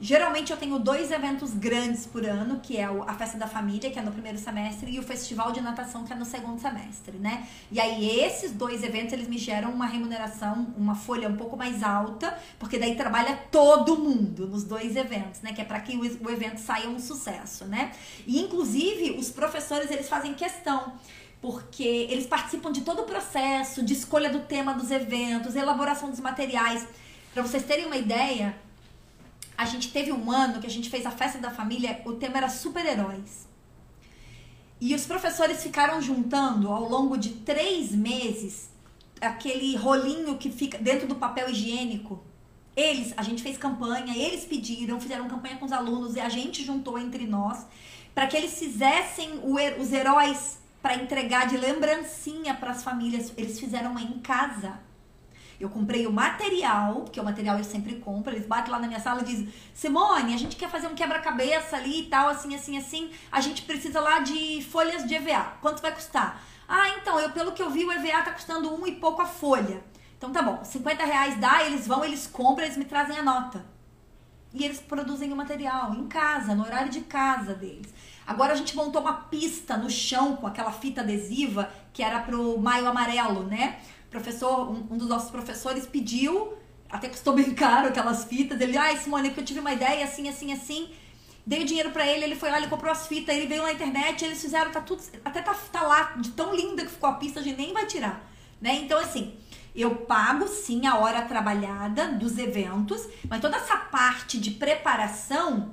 Geralmente eu tenho dois eventos grandes por ano, que é a festa da família, que é no primeiro semestre, e o festival de natação, que é no segundo semestre, né? E aí esses dois eventos, eles me geram uma remuneração, uma folha um pouco mais alta, porque daí trabalha todo mundo nos dois eventos, né? Que é para que o evento saia um sucesso, né? E inclusive os professores, eles fazem questão porque eles participam de todo o processo de escolha do tema dos eventos, elaboração dos materiais. Para vocês terem uma ideia, a gente teve um ano que a gente fez a festa da família, o tema era super-heróis. E os professores ficaram juntando ao longo de três meses aquele rolinho que fica dentro do papel higiênico. Eles, a gente fez campanha, eles pediram, fizeram campanha com os alunos e a gente juntou entre nós para que eles fizessem o, os heróis para entregar de lembrancinha para as famílias. Eles fizeram em casa. Eu comprei o material, que é o material eu sempre compro, eles batem lá na minha sala e dizem, Simone, a gente quer fazer um quebra-cabeça ali e tal, assim, assim, assim, a gente precisa lá de folhas de EVA. Quanto vai custar? Ah, então, eu pelo que eu vi, o EVA tá custando um e pouco a folha. Então tá bom, 50 reais dá, eles vão, eles compram, eles me trazem a nota. E eles produzem o material em casa, no horário de casa deles. Agora a gente montou uma pista no chão com aquela fita adesiva que era pro maio amarelo, né? Professor, um, um, dos nossos professores pediu, até custou bem caro aquelas fitas. Ele, ai, Simone, que eu tive uma ideia assim, assim, assim. Dei o dinheiro para ele, ele foi lá, ele comprou as fitas, ele veio na internet, eles fizeram, tá tudo, até tá, tá lá, de tão linda que ficou a pista, a gente nem vai tirar, né? Então, assim, eu pago sim a hora trabalhada dos eventos, mas toda essa parte de preparação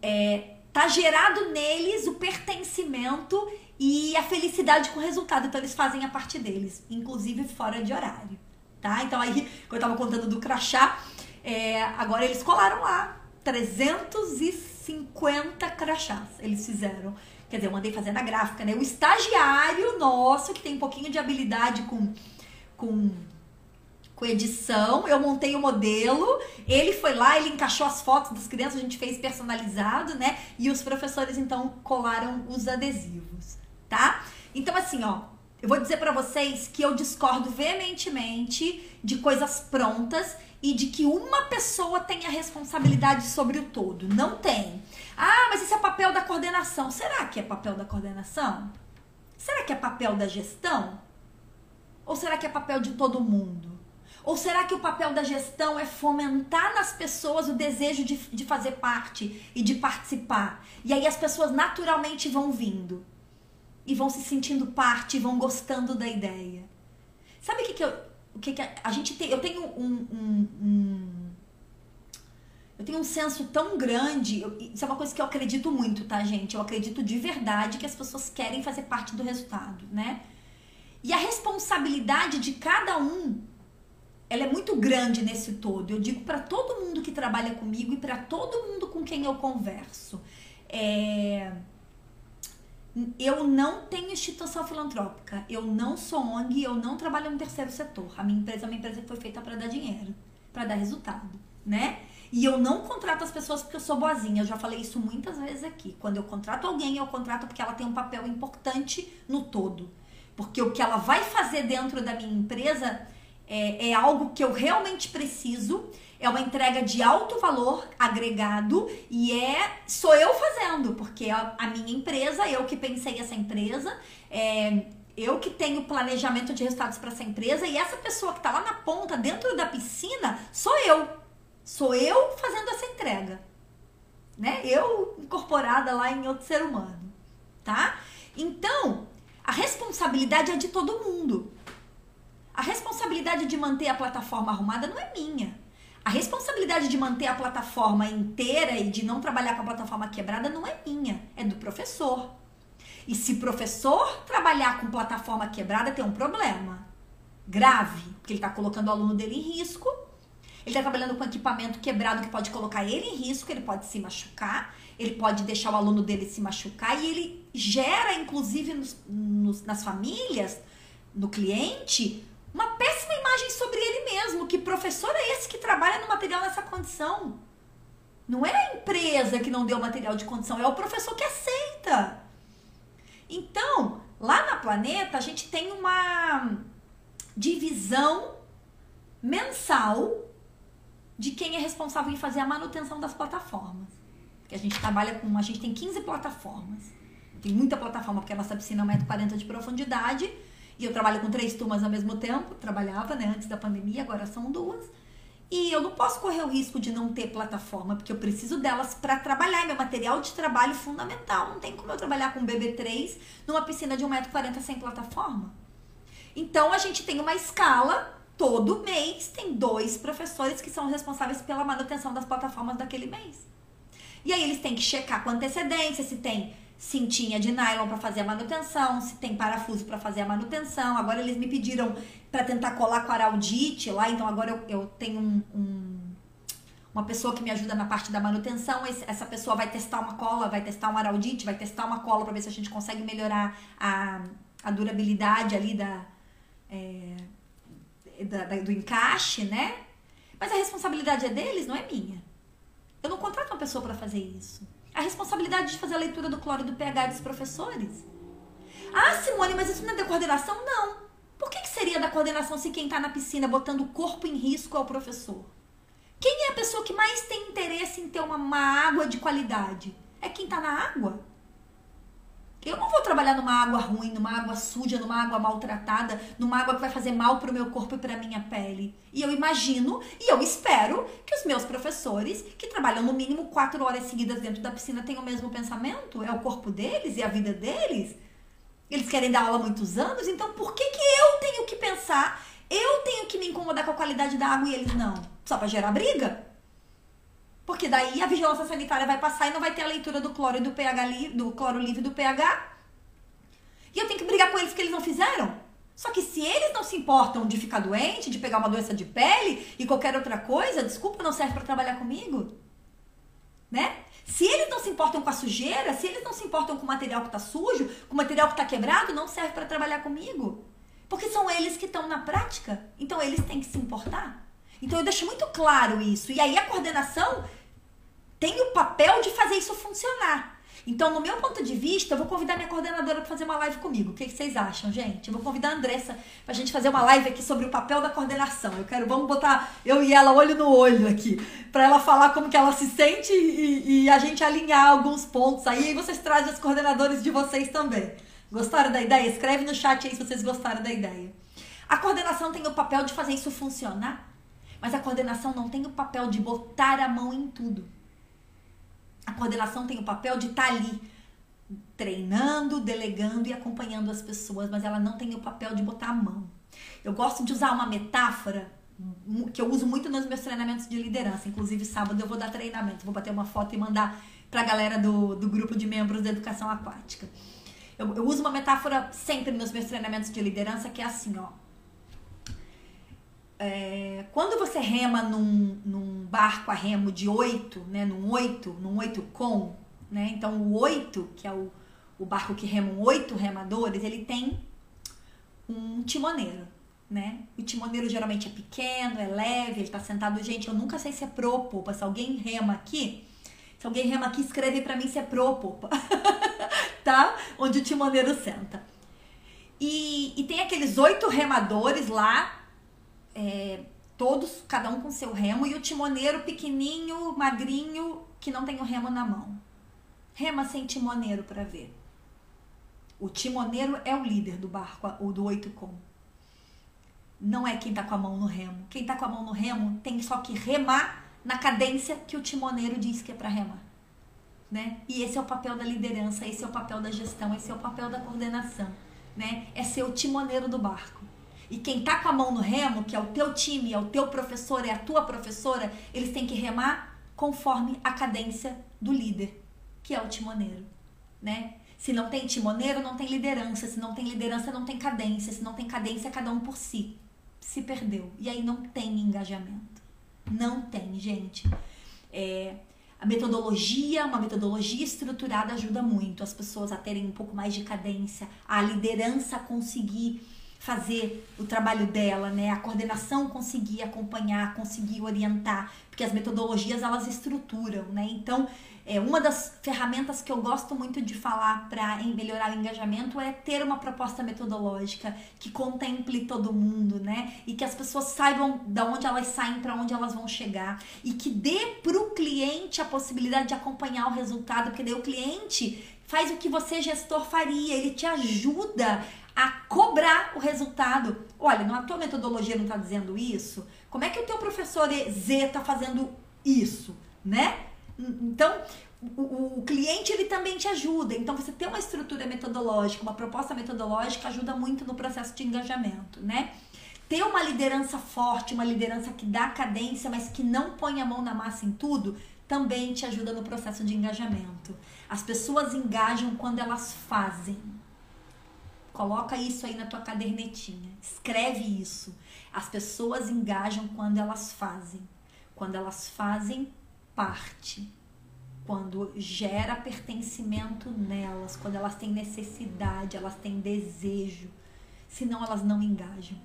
é, tá gerado neles o pertencimento e a felicidade com o resultado. Então eles fazem a parte deles, inclusive fora de horário, tá? Então aí, quando eu tava contando do crachá, É, agora eles colaram lá 350 crachás. Eles fizeram. Quer dizer, eu mandei fazer na gráfica, né? O estagiário nosso, que tem um pouquinho de habilidade com, com, com edição, eu montei o modelo, ele foi lá, ele encaixou as fotos das crianças, a gente fez personalizado, né? E os professores, então, colaram os adesivos, tá? Então, assim, ó, eu vou dizer para vocês que eu discordo veementemente de coisas prontas e de que uma pessoa tenha responsabilidade sobre o todo. Não tem. Ah, mas esse é papel da coordenação. Será que é papel da coordenação? Será que é papel da gestão? Ou será que é papel de todo mundo? Ou será que o papel da gestão é fomentar nas pessoas o desejo de, de fazer parte e de participar? E aí as pessoas naturalmente vão vindo e vão se sentindo parte, vão gostando da ideia. Sabe o que, que eu. O que, que a, a gente tem. Eu tenho um, um, um, Eu tenho um senso tão grande. Eu, isso é uma coisa que eu acredito muito, tá, gente? Eu acredito de verdade que as pessoas querem fazer parte do resultado, né? E a responsabilidade de cada um, ela é muito grande nesse todo. Eu digo para todo mundo que trabalha comigo e para todo mundo com quem eu converso. É eu não tenho instituição filantrópica, eu não sou ONG, eu não trabalho no terceiro setor. A minha empresa é uma empresa que foi feita para dar dinheiro, para dar resultado, né? E eu não contrato as pessoas porque eu sou boazinha. Eu já falei isso muitas vezes aqui. Quando eu contrato alguém, eu contrato porque ela tem um papel importante no todo. Porque o que ela vai fazer dentro da minha empresa é, é algo que eu realmente preciso é uma entrega de alto valor agregado e é sou eu fazendo, porque a, a minha empresa, eu que pensei essa empresa, é, eu que tenho planejamento de resultados para essa empresa e essa pessoa que está lá na ponta, dentro da piscina, sou eu. Sou eu fazendo essa entrega. Né? Eu incorporada lá em outro ser humano, tá? Então, a responsabilidade é de todo mundo. A responsabilidade de manter a plataforma arrumada não é minha. A responsabilidade de manter a plataforma inteira e de não trabalhar com a plataforma quebrada não é minha, é do professor. E se professor trabalhar com plataforma quebrada, tem um problema grave, porque ele está colocando o aluno dele em risco. Ele está trabalhando com equipamento quebrado que pode colocar ele em risco, ele pode se machucar, ele pode deixar o aluno dele se machucar e ele gera, inclusive, nos, nos, nas famílias, no cliente, uma péssima imagem sobre ele mesmo. Que professor é esse que trabalha no material nessa condição? Não é a empresa que não deu material de condição, é o professor que aceita. Então, lá na Planeta, a gente tem uma divisão mensal de quem é responsável em fazer a manutenção das plataformas. Porque a gente trabalha com. A gente tem 15 plataformas. Tem muita plataforma, porque a nossa piscina é 1,40m de profundidade e eu trabalho com três turmas ao mesmo tempo, trabalhava, né, antes da pandemia, agora são duas. E eu não posso correr o risco de não ter plataforma, porque eu preciso delas para trabalhar. Meu material de trabalho fundamental. Não tem como eu trabalhar com BB3 numa piscina de 1,40m sem plataforma. Então a gente tem uma escala, todo mês tem dois professores que são responsáveis pela manutenção das plataformas daquele mês. E aí eles têm que checar com antecedência se tem cintinha de nylon para fazer a manutenção, se tem parafuso para fazer a manutenção. Agora eles me pediram para tentar colar com araldite lá, então agora eu, eu tenho um, um, uma pessoa que me ajuda na parte da manutenção. Esse, essa pessoa vai testar uma cola, vai testar um araldite, vai testar uma cola para ver se a gente consegue melhorar a, a durabilidade ali da, é, da, da, do encaixe, né? Mas a responsabilidade é deles, não é minha. Eu não contrato uma pessoa para fazer isso a responsabilidade de fazer a leitura do cloro e do pH dos professores. Ah, Simone, mas isso não é da coordenação? Não. Por que, que seria da coordenação se quem está na piscina botando o corpo em risco é o professor? Quem é a pessoa que mais tem interesse em ter uma, uma água de qualidade? É quem está na água. Eu não vou trabalhar numa água ruim, numa água suja, numa água maltratada, numa água que vai fazer mal para o meu corpo e para minha pele. E eu imagino e eu espero que os meus professores, que trabalham no mínimo quatro horas seguidas dentro da piscina, tenham o mesmo pensamento. É o corpo deles e a vida deles. Eles querem dar aula há muitos anos, então por que, que eu tenho que pensar, eu tenho que me incomodar com a qualidade da água e eles não? Só para gerar briga? Porque daí a vigilância sanitária vai passar e não vai ter a leitura do cloro e do pH do cloro livre do pH. E eu tenho que brigar com eles porque eles não fizeram. Só que se eles não se importam de ficar doente, de pegar uma doença de pele e qualquer outra coisa, desculpa, não serve para trabalhar comigo. Né? Se eles não se importam com a sujeira, se eles não se importam com o material que está sujo, com o material que está quebrado, não serve para trabalhar comigo. Porque são eles que estão na prática. Então eles têm que se importar. Então eu deixo muito claro isso. E aí a coordenação tem o papel de fazer isso funcionar. Então, no meu ponto de vista, eu vou convidar minha coordenadora para fazer uma live comigo. O que, vocês acham, gente? Eu vou convidar a Andressa para a gente fazer uma live aqui sobre o papel da coordenação. Eu quero, vamos botar eu e ela olho no olho aqui, para ela falar como que ela se sente e, e a gente alinhar alguns pontos aí. E vocês trazem os coordenadores de vocês também. Gostaram da ideia? Escreve no chat aí se vocês gostaram da ideia. A coordenação tem o papel de fazer isso funcionar, mas a coordenação não tem o papel de botar a mão em tudo. A coordenação tem o papel de estar tá ali treinando, delegando e acompanhando as pessoas, mas ela não tem o papel de botar a mão. Eu gosto de usar uma metáfora que eu uso muito nos meus treinamentos de liderança. Inclusive, sábado eu vou dar treinamento, vou bater uma foto e mandar para a galera do, do grupo de membros da educação aquática. Eu, eu uso uma metáfora sempre nos meus treinamentos de liderança que é assim, ó. É, quando você rema num, num, barco a remo de 8, né, num 8, num 8 com, né, então o 8, que é o, o barco que remam 8 remadores, ele tem um timoneiro, né? O timoneiro geralmente é pequeno, é leve, ele tá sentado. Gente, eu nunca sei se é propopa. Se alguém rema aqui, se alguém rema aqui, escreve para mim se é propopa, tá? Onde o timoneiro senta. E, e tem aqueles oito remadores lá é, todos, cada um com seu remo, e o timoneiro pequenininho, magrinho, que não tem o remo na mão. Rema sem timoneiro para ver. O timoneiro é o líder do barco, o do oito com. Não é quem tá com a mão no remo. Quem tá com a mão no remo tem só que remar na cadência que o timoneiro diz que é para remar. Né? E esse é o papel da liderança, esse é o papel da gestão, esse é o papel da coordenação, né? É ser o timoneiro do barco. E quem tá com a mão no remo, que é o teu time, é o teu professor, é a tua professora, eles têm que remar conforme a cadência do líder, que é o timoneiro, né? Se não tem timoneiro, não tem liderança. Se não tem liderança, não tem cadência. Se não tem cadência, cada um por si. Se perdeu. E aí não tem engajamento. Não tem, gente. É, a metodologia, uma metodologia estruturada ajuda muito as pessoas a terem um pouco mais de cadência, a liderança conseguir fazer o trabalho dela, né? A coordenação conseguir acompanhar, conseguir orientar, porque as metodologias elas estruturam, né? Então, é, uma das ferramentas que eu gosto muito de falar para melhorar o engajamento é ter uma proposta metodológica que contemple todo mundo, né? E que as pessoas saibam de onde elas saem, para onde elas vão chegar e que dê para o cliente a possibilidade de acompanhar o resultado, porque daí o cliente faz o que você gestor faria, ele te ajuda a cobrar o resultado. Olha, a tua metodologia não está dizendo isso? Como é que o teu professor Z está fazendo isso, né? Então, o, o, cliente ele também te ajuda. Então, você ter uma estrutura metodológica, uma proposta metodológica ajuda muito no processo de engajamento, né? Ter uma liderança forte, uma liderança que dá cadência, mas que não põe a mão na massa em tudo, também te ajuda no processo de engajamento. As pessoas engajam quando elas fazem. Coloca isso aí na tua cadernetinha. Escreve isso. As pessoas engajam quando elas fazem. Quando elas fazem parte. Quando gera pertencimento nelas, quando elas têm necessidade, elas têm desejo. Senão elas não engajam.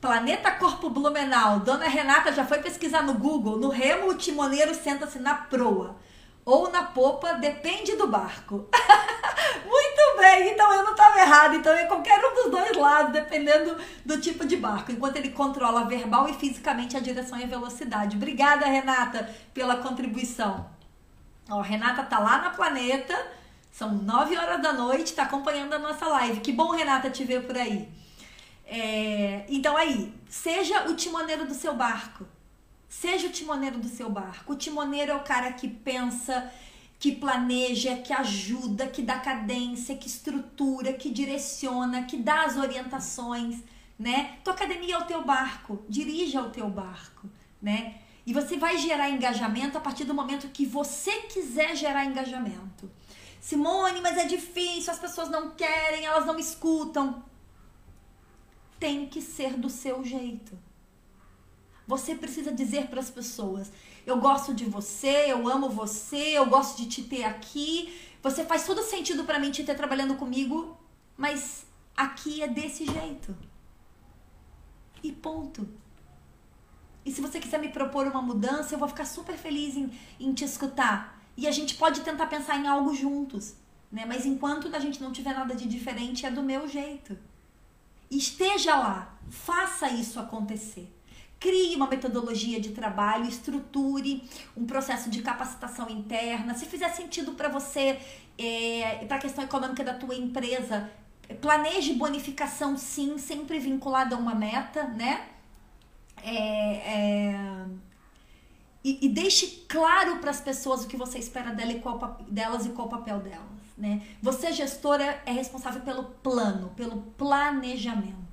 Planeta Corpo Blumenau. Dona Renata já foi pesquisar no Google. No remo, o timoneiro senta-se na proa ou na popa, depende do barco. Muito bem, então eu não estava errado. Então é qualquer um dos dois lados, dependendo do tipo de barco. Enquanto ele controla verbal e fisicamente a direção e a velocidade. Obrigada, Renata, pela contribuição. Ó, Renata tá lá na planeta, são 9 horas da noite, está acompanhando a nossa live. Que bom, Renata, te ver por aí. É, então aí, seja o timoneiro do seu barco. Seja o timoneiro do seu barco. O timoneiro é o cara que pensa, que planeja, que ajuda, que dá cadência, que estrutura, que direciona, que dá as orientações, né? Tua academia é o teu barco, dirija o teu barco, né? E você vai gerar engajamento a partir do momento que você quiser gerar engajamento. Simone, mas é difícil, as pessoas não querem, elas não escutam. tem que ser do seu jeito. Você precisa dizer para as pessoas: eu gosto de você, eu amo você, eu gosto de te ter aqui. Você faz todo sentido para mim te ter trabalhando comigo, mas aqui é desse jeito. E ponto. E se você quiser me propor uma mudança, eu vou ficar super feliz em, em te escutar. E a gente pode tentar pensar em algo juntos, né? Mas enquanto a gente não tiver nada de diferente, é do meu jeito. Esteja lá, faça isso acontecer. Crie uma metodologia de trabalho, estruture um processo de capacitação interna. Se fizer sentido para você, é, para a questão econômica da tua empresa, planeje bonificação sim, sempre vinculada a uma meta, né? É, é, e, e, deixe claro para as pessoas o que você espera dela e qual, delas e qual o papel delas. Né? Você, gestora, é responsável pelo plano, pelo planejamento.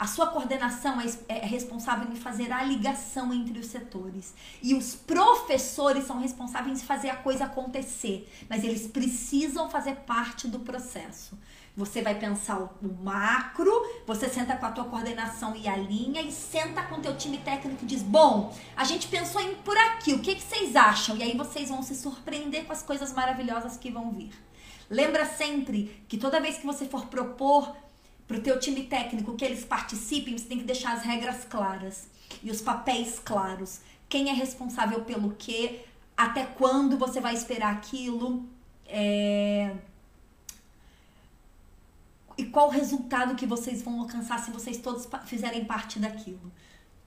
A sua coordenação é, é responsável em fazer a ligação entre os setores. E os professores são responsáveis em fazer a coisa acontecer. Mas eles precisam fazer parte do processo. Você vai pensar o macro, você senta com a tua coordenação e alinha e senta com o teu time técnico e diz: "Bom, a gente pensou em por aqui, o que, que vocês acham?" E aí vocês vão se surpreender com as coisas maravilhosas que vão vir. Lembra sempre que toda vez que você for propor para o teu time técnico que eles participem, você tem que deixar as regras claras e os papéis claros. Quem é responsável pelo quê? Até quando você vai esperar aquilo? É e qual o resultado que vocês vão alcançar se vocês todos fizerem parte daquilo,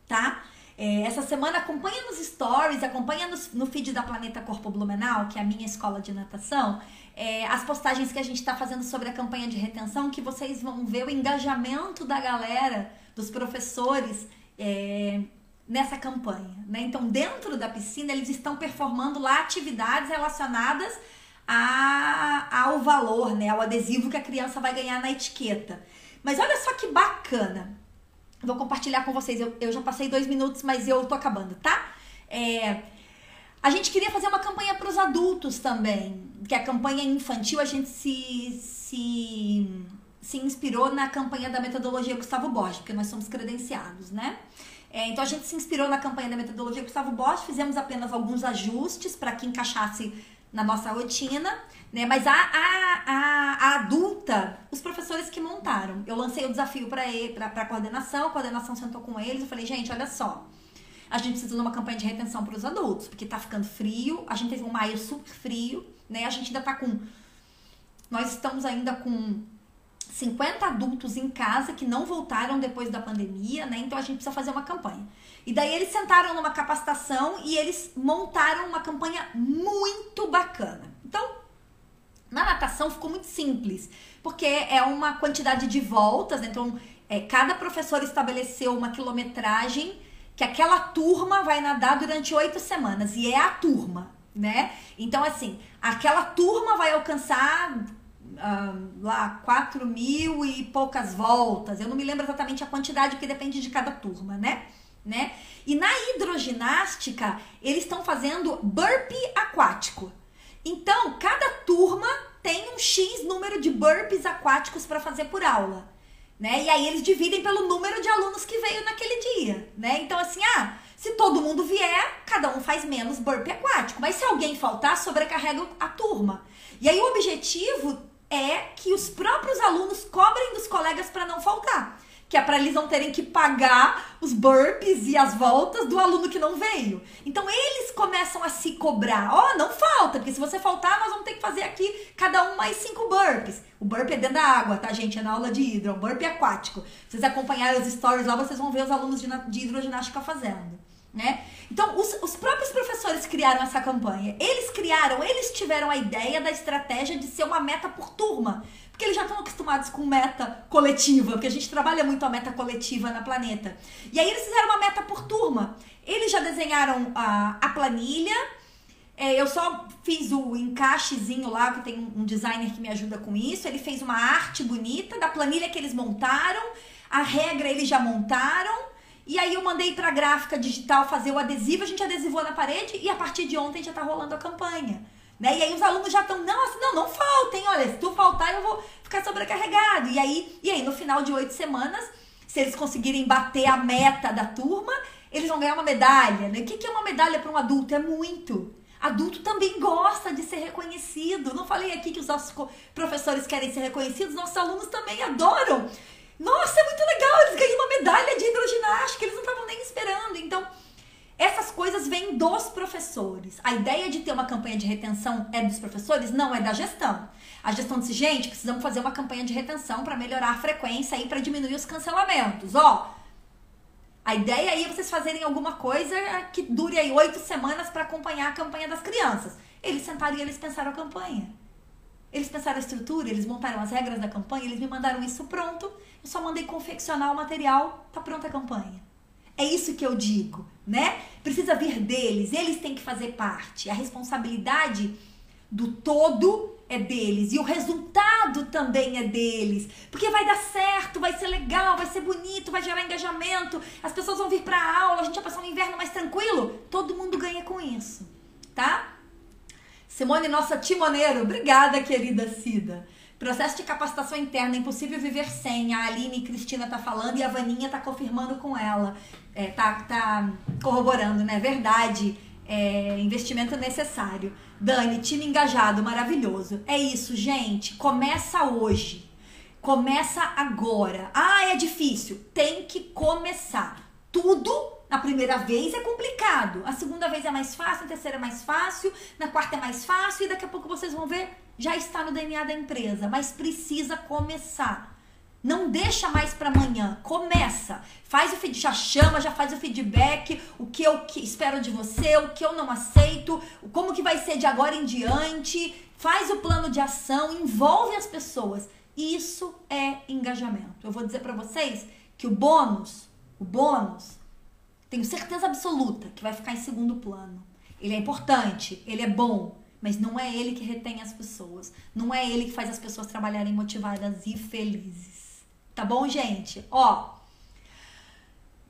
tá? É, essa semana acompanha nos stories, acompanha no, no, feed da Planeta Corpo Blumenau, que é a minha escola de natação, é, as postagens que a gente está fazendo sobre a campanha de retenção, que vocês vão ver o engajamento da galera, dos professores, é, nessa campanha. Né? Então, dentro da piscina, eles estão performando lá atividades relacionadas a, ao valor, né, ao adesivo que a criança vai ganhar na etiqueta. Mas olha só que bacana. Vou compartilhar com vocês. Eu, eu já passei dois minutos, mas eu tô acabando, tá? É, a gente queria fazer uma campanha para os adultos também, que a campanha infantil a gente se, se, se inspirou na campanha da metodologia Gustavo Borges, porque nós somos credenciados, né? É, então a gente se inspirou na campanha da metodologia Gustavo Borges, fizemos apenas alguns ajustes para que encaixasse na nossa rotina, né? Mas a, a, a, a, adulta, os professores que montaram. Eu lancei o desafio para a coordenação, a coordenação sentou com eles e falei, gente, olha só. A gente precisa de uma campanha de retenção para os adultos, porque tá ficando frio. A gente teve um maio super frio, né? A gente ainda tá com. Nós estamos ainda com 50 adultos em casa que não voltaram depois da pandemia, né? Então a gente precisa fazer uma campanha. E daí eles sentaram numa capacitação e eles montaram uma campanha muito bacana. Então, na natação ficou muito simples, porque é uma quantidade de voltas, né? então é, cada professor estabeleceu uma quilometragem que aquela turma vai nadar durante oito semanas, e é a turma, né? Então, assim, aquela turma vai alcançar lá quatro mil e poucas voltas. Eu não me lembro exatamente a quantidade, porque depende de cada turma, né? Né? E na hidroginástica, eles estão fazendo burpee aquático. Então, cada turma tem um X número de burpees aquáticos para fazer por aula, né? E aí eles dividem pelo número de alunos que veio naquele dia, né? Então, assim, ah, se todo mundo vier, cada um faz menos burpee aquático. Mas se alguém faltar, sobrecarrega a turma. E aí o objetivo é que os próprios alunos cobrem dos colegas para não faltar que é para eles não terem que pagar os burpees e as voltas do aluno que não veio. Então eles começam a se cobrar. Ó, oh, não falta, porque se você faltar, nós vamos ter que fazer aqui cada um mais cinco burpees. O burpee é dentro da água, tá, gente? É na aula de hidro, é um burpee aquático. Se vocês acompanharem os stories lá, vocês vão ver os alunos de hidroginástica fazendo. Né? Então, os, os próprios professores criaram essa campanha. Eles criaram, eles tiveram a ideia da estratégia de ser uma meta por turma. Porque eles já estão acostumados com meta coletiva, porque a gente trabalha muito a meta coletiva na planeta. E aí eles fizeram uma meta por turma. Eles já desenharam a, a planilha. É, eu só fiz o encaixezinho lá, que tem um designer que me ajuda com isso. Ele fez uma arte bonita da planilha que eles montaram. A regra eles já montaram. E aí eu mandei para a gráfica digital fazer o adesivo, a gente adesivou na parede e a partir de ontem já está rolando a campanha. Né? E aí os alunos já estão, não, assim, não, não faltem, olha, se tu faltar eu vou ficar sobrecarregado. E aí, e aí no final de oito semanas, se eles conseguirem bater a meta da turma, eles vão ganhar uma medalha. Né? O que é uma medalha para um adulto? É muito. Adulto também gosta de ser reconhecido. Não falei aqui que os nossos professores querem ser reconhecidos, nossos alunos também adoram. Nossa, é muito legal, eles ganham uma medalha de hidroginástica, eles não estavam nem esperando. Então, essas coisas vêm dos professores. A ideia de ter uma campanha de retenção é dos professores? Não, é da gestão. A gestão disse, gente, precisamos fazer uma campanha de retenção para melhorar a frequência e para diminuir os cancelamentos. Ó, a ideia aí é vocês fazerem alguma coisa que dure aí oito semanas para acompanhar a campanha das crianças. Eles sentaram e eles pensaram a campanha. Eles pensaram a estrutura, eles montaram as regras da campanha, eles me mandaram isso pronto. Eu só mandei confeccionar o material, tá pronta a campanha. É isso que eu digo, né? Precisa vir deles, eles têm que fazer parte. A responsabilidade do todo é deles e o resultado também é deles. Porque vai dar certo, vai ser legal, vai ser bonito, vai gerar engajamento, as pessoas vão vir para aula, a gente vai passar um inverno mais tranquilo. Todo mundo ganha com isso, tá? Simone, nossa timoneiro, obrigada, querida Cida. Processo de capacitação interna, impossível viver sem. A Aline e Cristina tá falando e a Vaninha tá confirmando com ela. É, tá, tá corroborando, né? Verdade. É, investimento necessário. Dani, time engajado, maravilhoso. É isso, gente. Começa hoje. Começa agora. Ah, é difícil. Tem que começar. Tudo na primeira vez é complicado. A segunda vez é mais fácil, a terceira é mais fácil, na quarta é mais fácil e daqui a pouco vocês vão ver já está no DNA da empresa, mas precisa começar. Não deixa mais para amanhã, começa. Faz o feed, já chama, já faz o feedback, o que eu espero de você, o que eu não aceito, como que vai ser de agora em diante. Faz o plano de ação, envolve as pessoas. Isso é engajamento. Eu vou dizer para vocês que o bônus, o bônus, tenho certeza absoluta que vai ficar em segundo plano. Ele é importante, ele é bom, mas não é ele que retém as pessoas. Não é ele que faz as pessoas trabalharem motivadas e felizes. Tá bom, gente? Ó,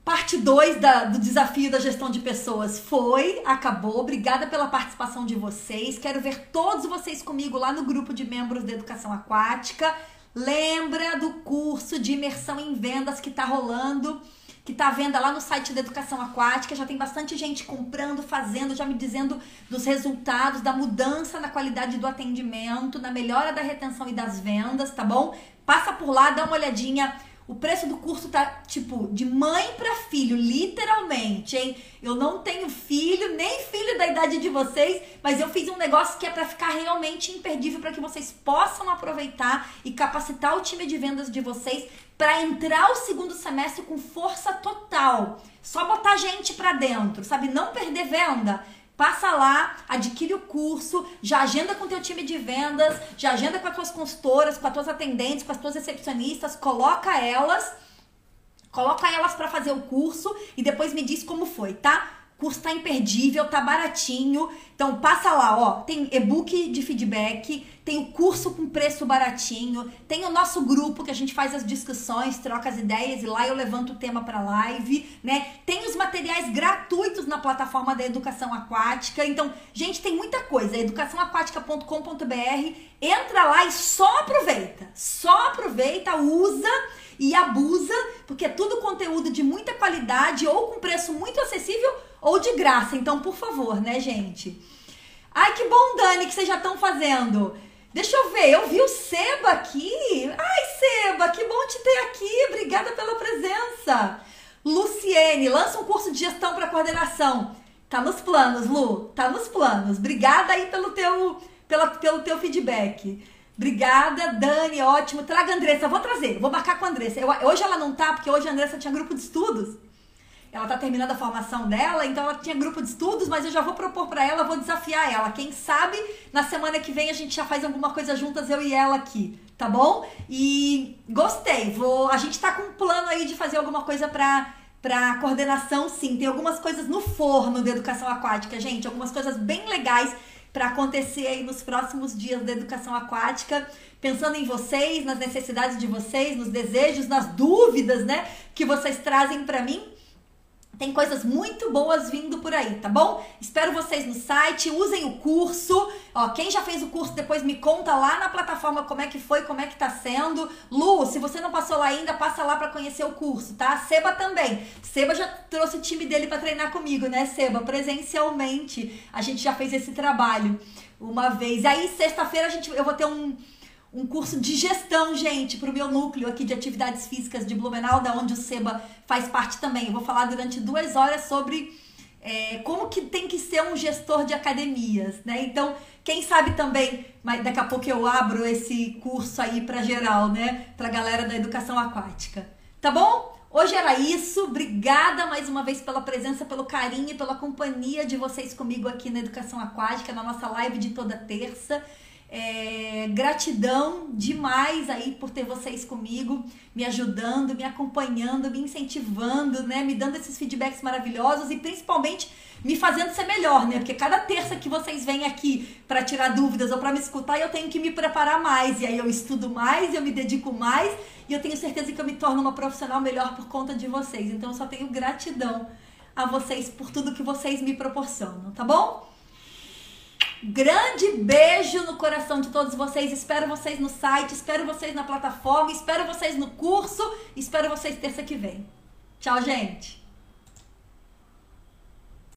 parte 2 do desafio da gestão de pessoas foi, acabou. Obrigada pela participação de vocês. Quero ver todos vocês comigo lá no grupo de membros da Educação Aquática. Lembra do curso de imersão em vendas que tá rolando? Que está à venda lá no site da Educação Aquática. Já tem bastante gente comprando, fazendo, já me dizendo dos resultados, da mudança na qualidade do atendimento, na melhora da retenção e das vendas, tá bom? Passa por lá, dá uma olhadinha o preço do curso tá, tipo, de mãe para filho, literalmente, hein? Eu não tenho filho, nem filho da idade de vocês, mas eu fiz um negócio que é para ficar realmente imperdível para que vocês possam aproveitar e capacitar o time de vendas de vocês para entrar o segundo semestre com força total. Só botar gente para dentro, sabe? Não perder venda. Passa lá, adquire o curso, já agenda com teu time de vendas, já agenda com as tuas consultoras, com as tuas atendentes, com as tuas recepcionistas, coloca elas, coloca elas para fazer o curso e depois me diz como foi, tá? Curso tá imperdível, tá baratinho. Então passa lá, ó. Tem e-book de feedback, tem o curso com preço baratinho, tem o nosso grupo que a gente faz as discussões, troca as ideias e lá eu levanto o tema para live, né? Tem os materiais gratuitos na plataforma da Educação Aquática. Então, gente, tem muita coisa. educaçãoaquática.com.br. Entra lá e só aproveita. Só aproveita, usa e abusa, porque é tudo conteúdo de muita qualidade ou com preço muito acessível ou de graça. Então, por favor, né, gente? Ai, que bom, Dani, que vocês já estão fazendo. Deixa eu ver, eu vi o Seba aqui. Ai, Seba, que bom te ter aqui. Obrigada pela presença. Luciene, lança um curso de gestão para coordenação. Tá nos planos, Lu. Tá nos planos. Obrigada aí pelo teu, pela, pelo teu feedback. Obrigada, Dani, ótimo. Traga a Andressa, vou trazer, vou marcar com a Andressa. Eu, hoje ela não tá, porque hoje a Andressa tinha grupo de estudos ela tá terminando a formação dela, então ela tinha grupo de estudos, mas eu já vou propor para ela, vou desafiar ela. Quem sabe na semana que vem a gente já faz alguma coisa juntas, eu e ela aqui, tá bom? E gostei, vou, a gente tá com um plano aí de fazer alguma coisa para para coordenação, sim. Tem algumas coisas no forno da educação aquática, gente, algumas coisas bem legais para acontecer aí nos próximos dias da educação aquática, pensando em vocês, nas necessidades de vocês, nos desejos, nas dúvidas, né, que vocês trazem para mim Tem coisas muito boas vindo por aí, tá bom? Espero vocês no site, usem o curso. Ó, quem já fez o curso depois me conta lá na plataforma como é que foi, como é que tá sendo. Lu, se você não passou lá ainda, passa lá para conhecer o curso, tá? Seba também. Seba já trouxe o time dele para treinar comigo, né, Seba? Presencialmente. A gente já fez esse trabalho uma vez. Aí sexta-feira a gente eu vou ter um um curso de gestão, gente, para o meu núcleo aqui de atividades físicas de Blumenau, da onde o Seba faz parte também. Eu vou falar durante duas horas sobre é, como que tem que ser um gestor de academias, né? Então, quem sabe também, mas daqui a pouco eu abro esse curso aí para geral, né? Para galera da educação aquática. Tá bom? Hoje era isso. Obrigada mais uma vez pela presença, pelo carinho e pela companhia de vocês comigo aqui na Educação Aquática, na nossa live de toda terça. É, gratidão demais aí por ter vocês comigo, me ajudando, me acompanhando, me incentivando, né? Me dando esses feedbacks maravilhosos e principalmente me fazendo ser melhor, né? Porque cada terça que vocês vêm aqui para tirar dúvidas ou para me escutar, eu tenho que me preparar mais. E aí eu estudo mais, eu me dedico mais e eu tenho certeza que eu me torno uma profissional melhor por conta de vocês. Então eu só tenho gratidão a vocês por tudo que vocês me proporcionam, tá bom? Grande beijo no coração de todos vocês. Espero vocês no site, espero vocês na plataforma, espero vocês no curso, espero vocês terça que vem. Tchau, gente.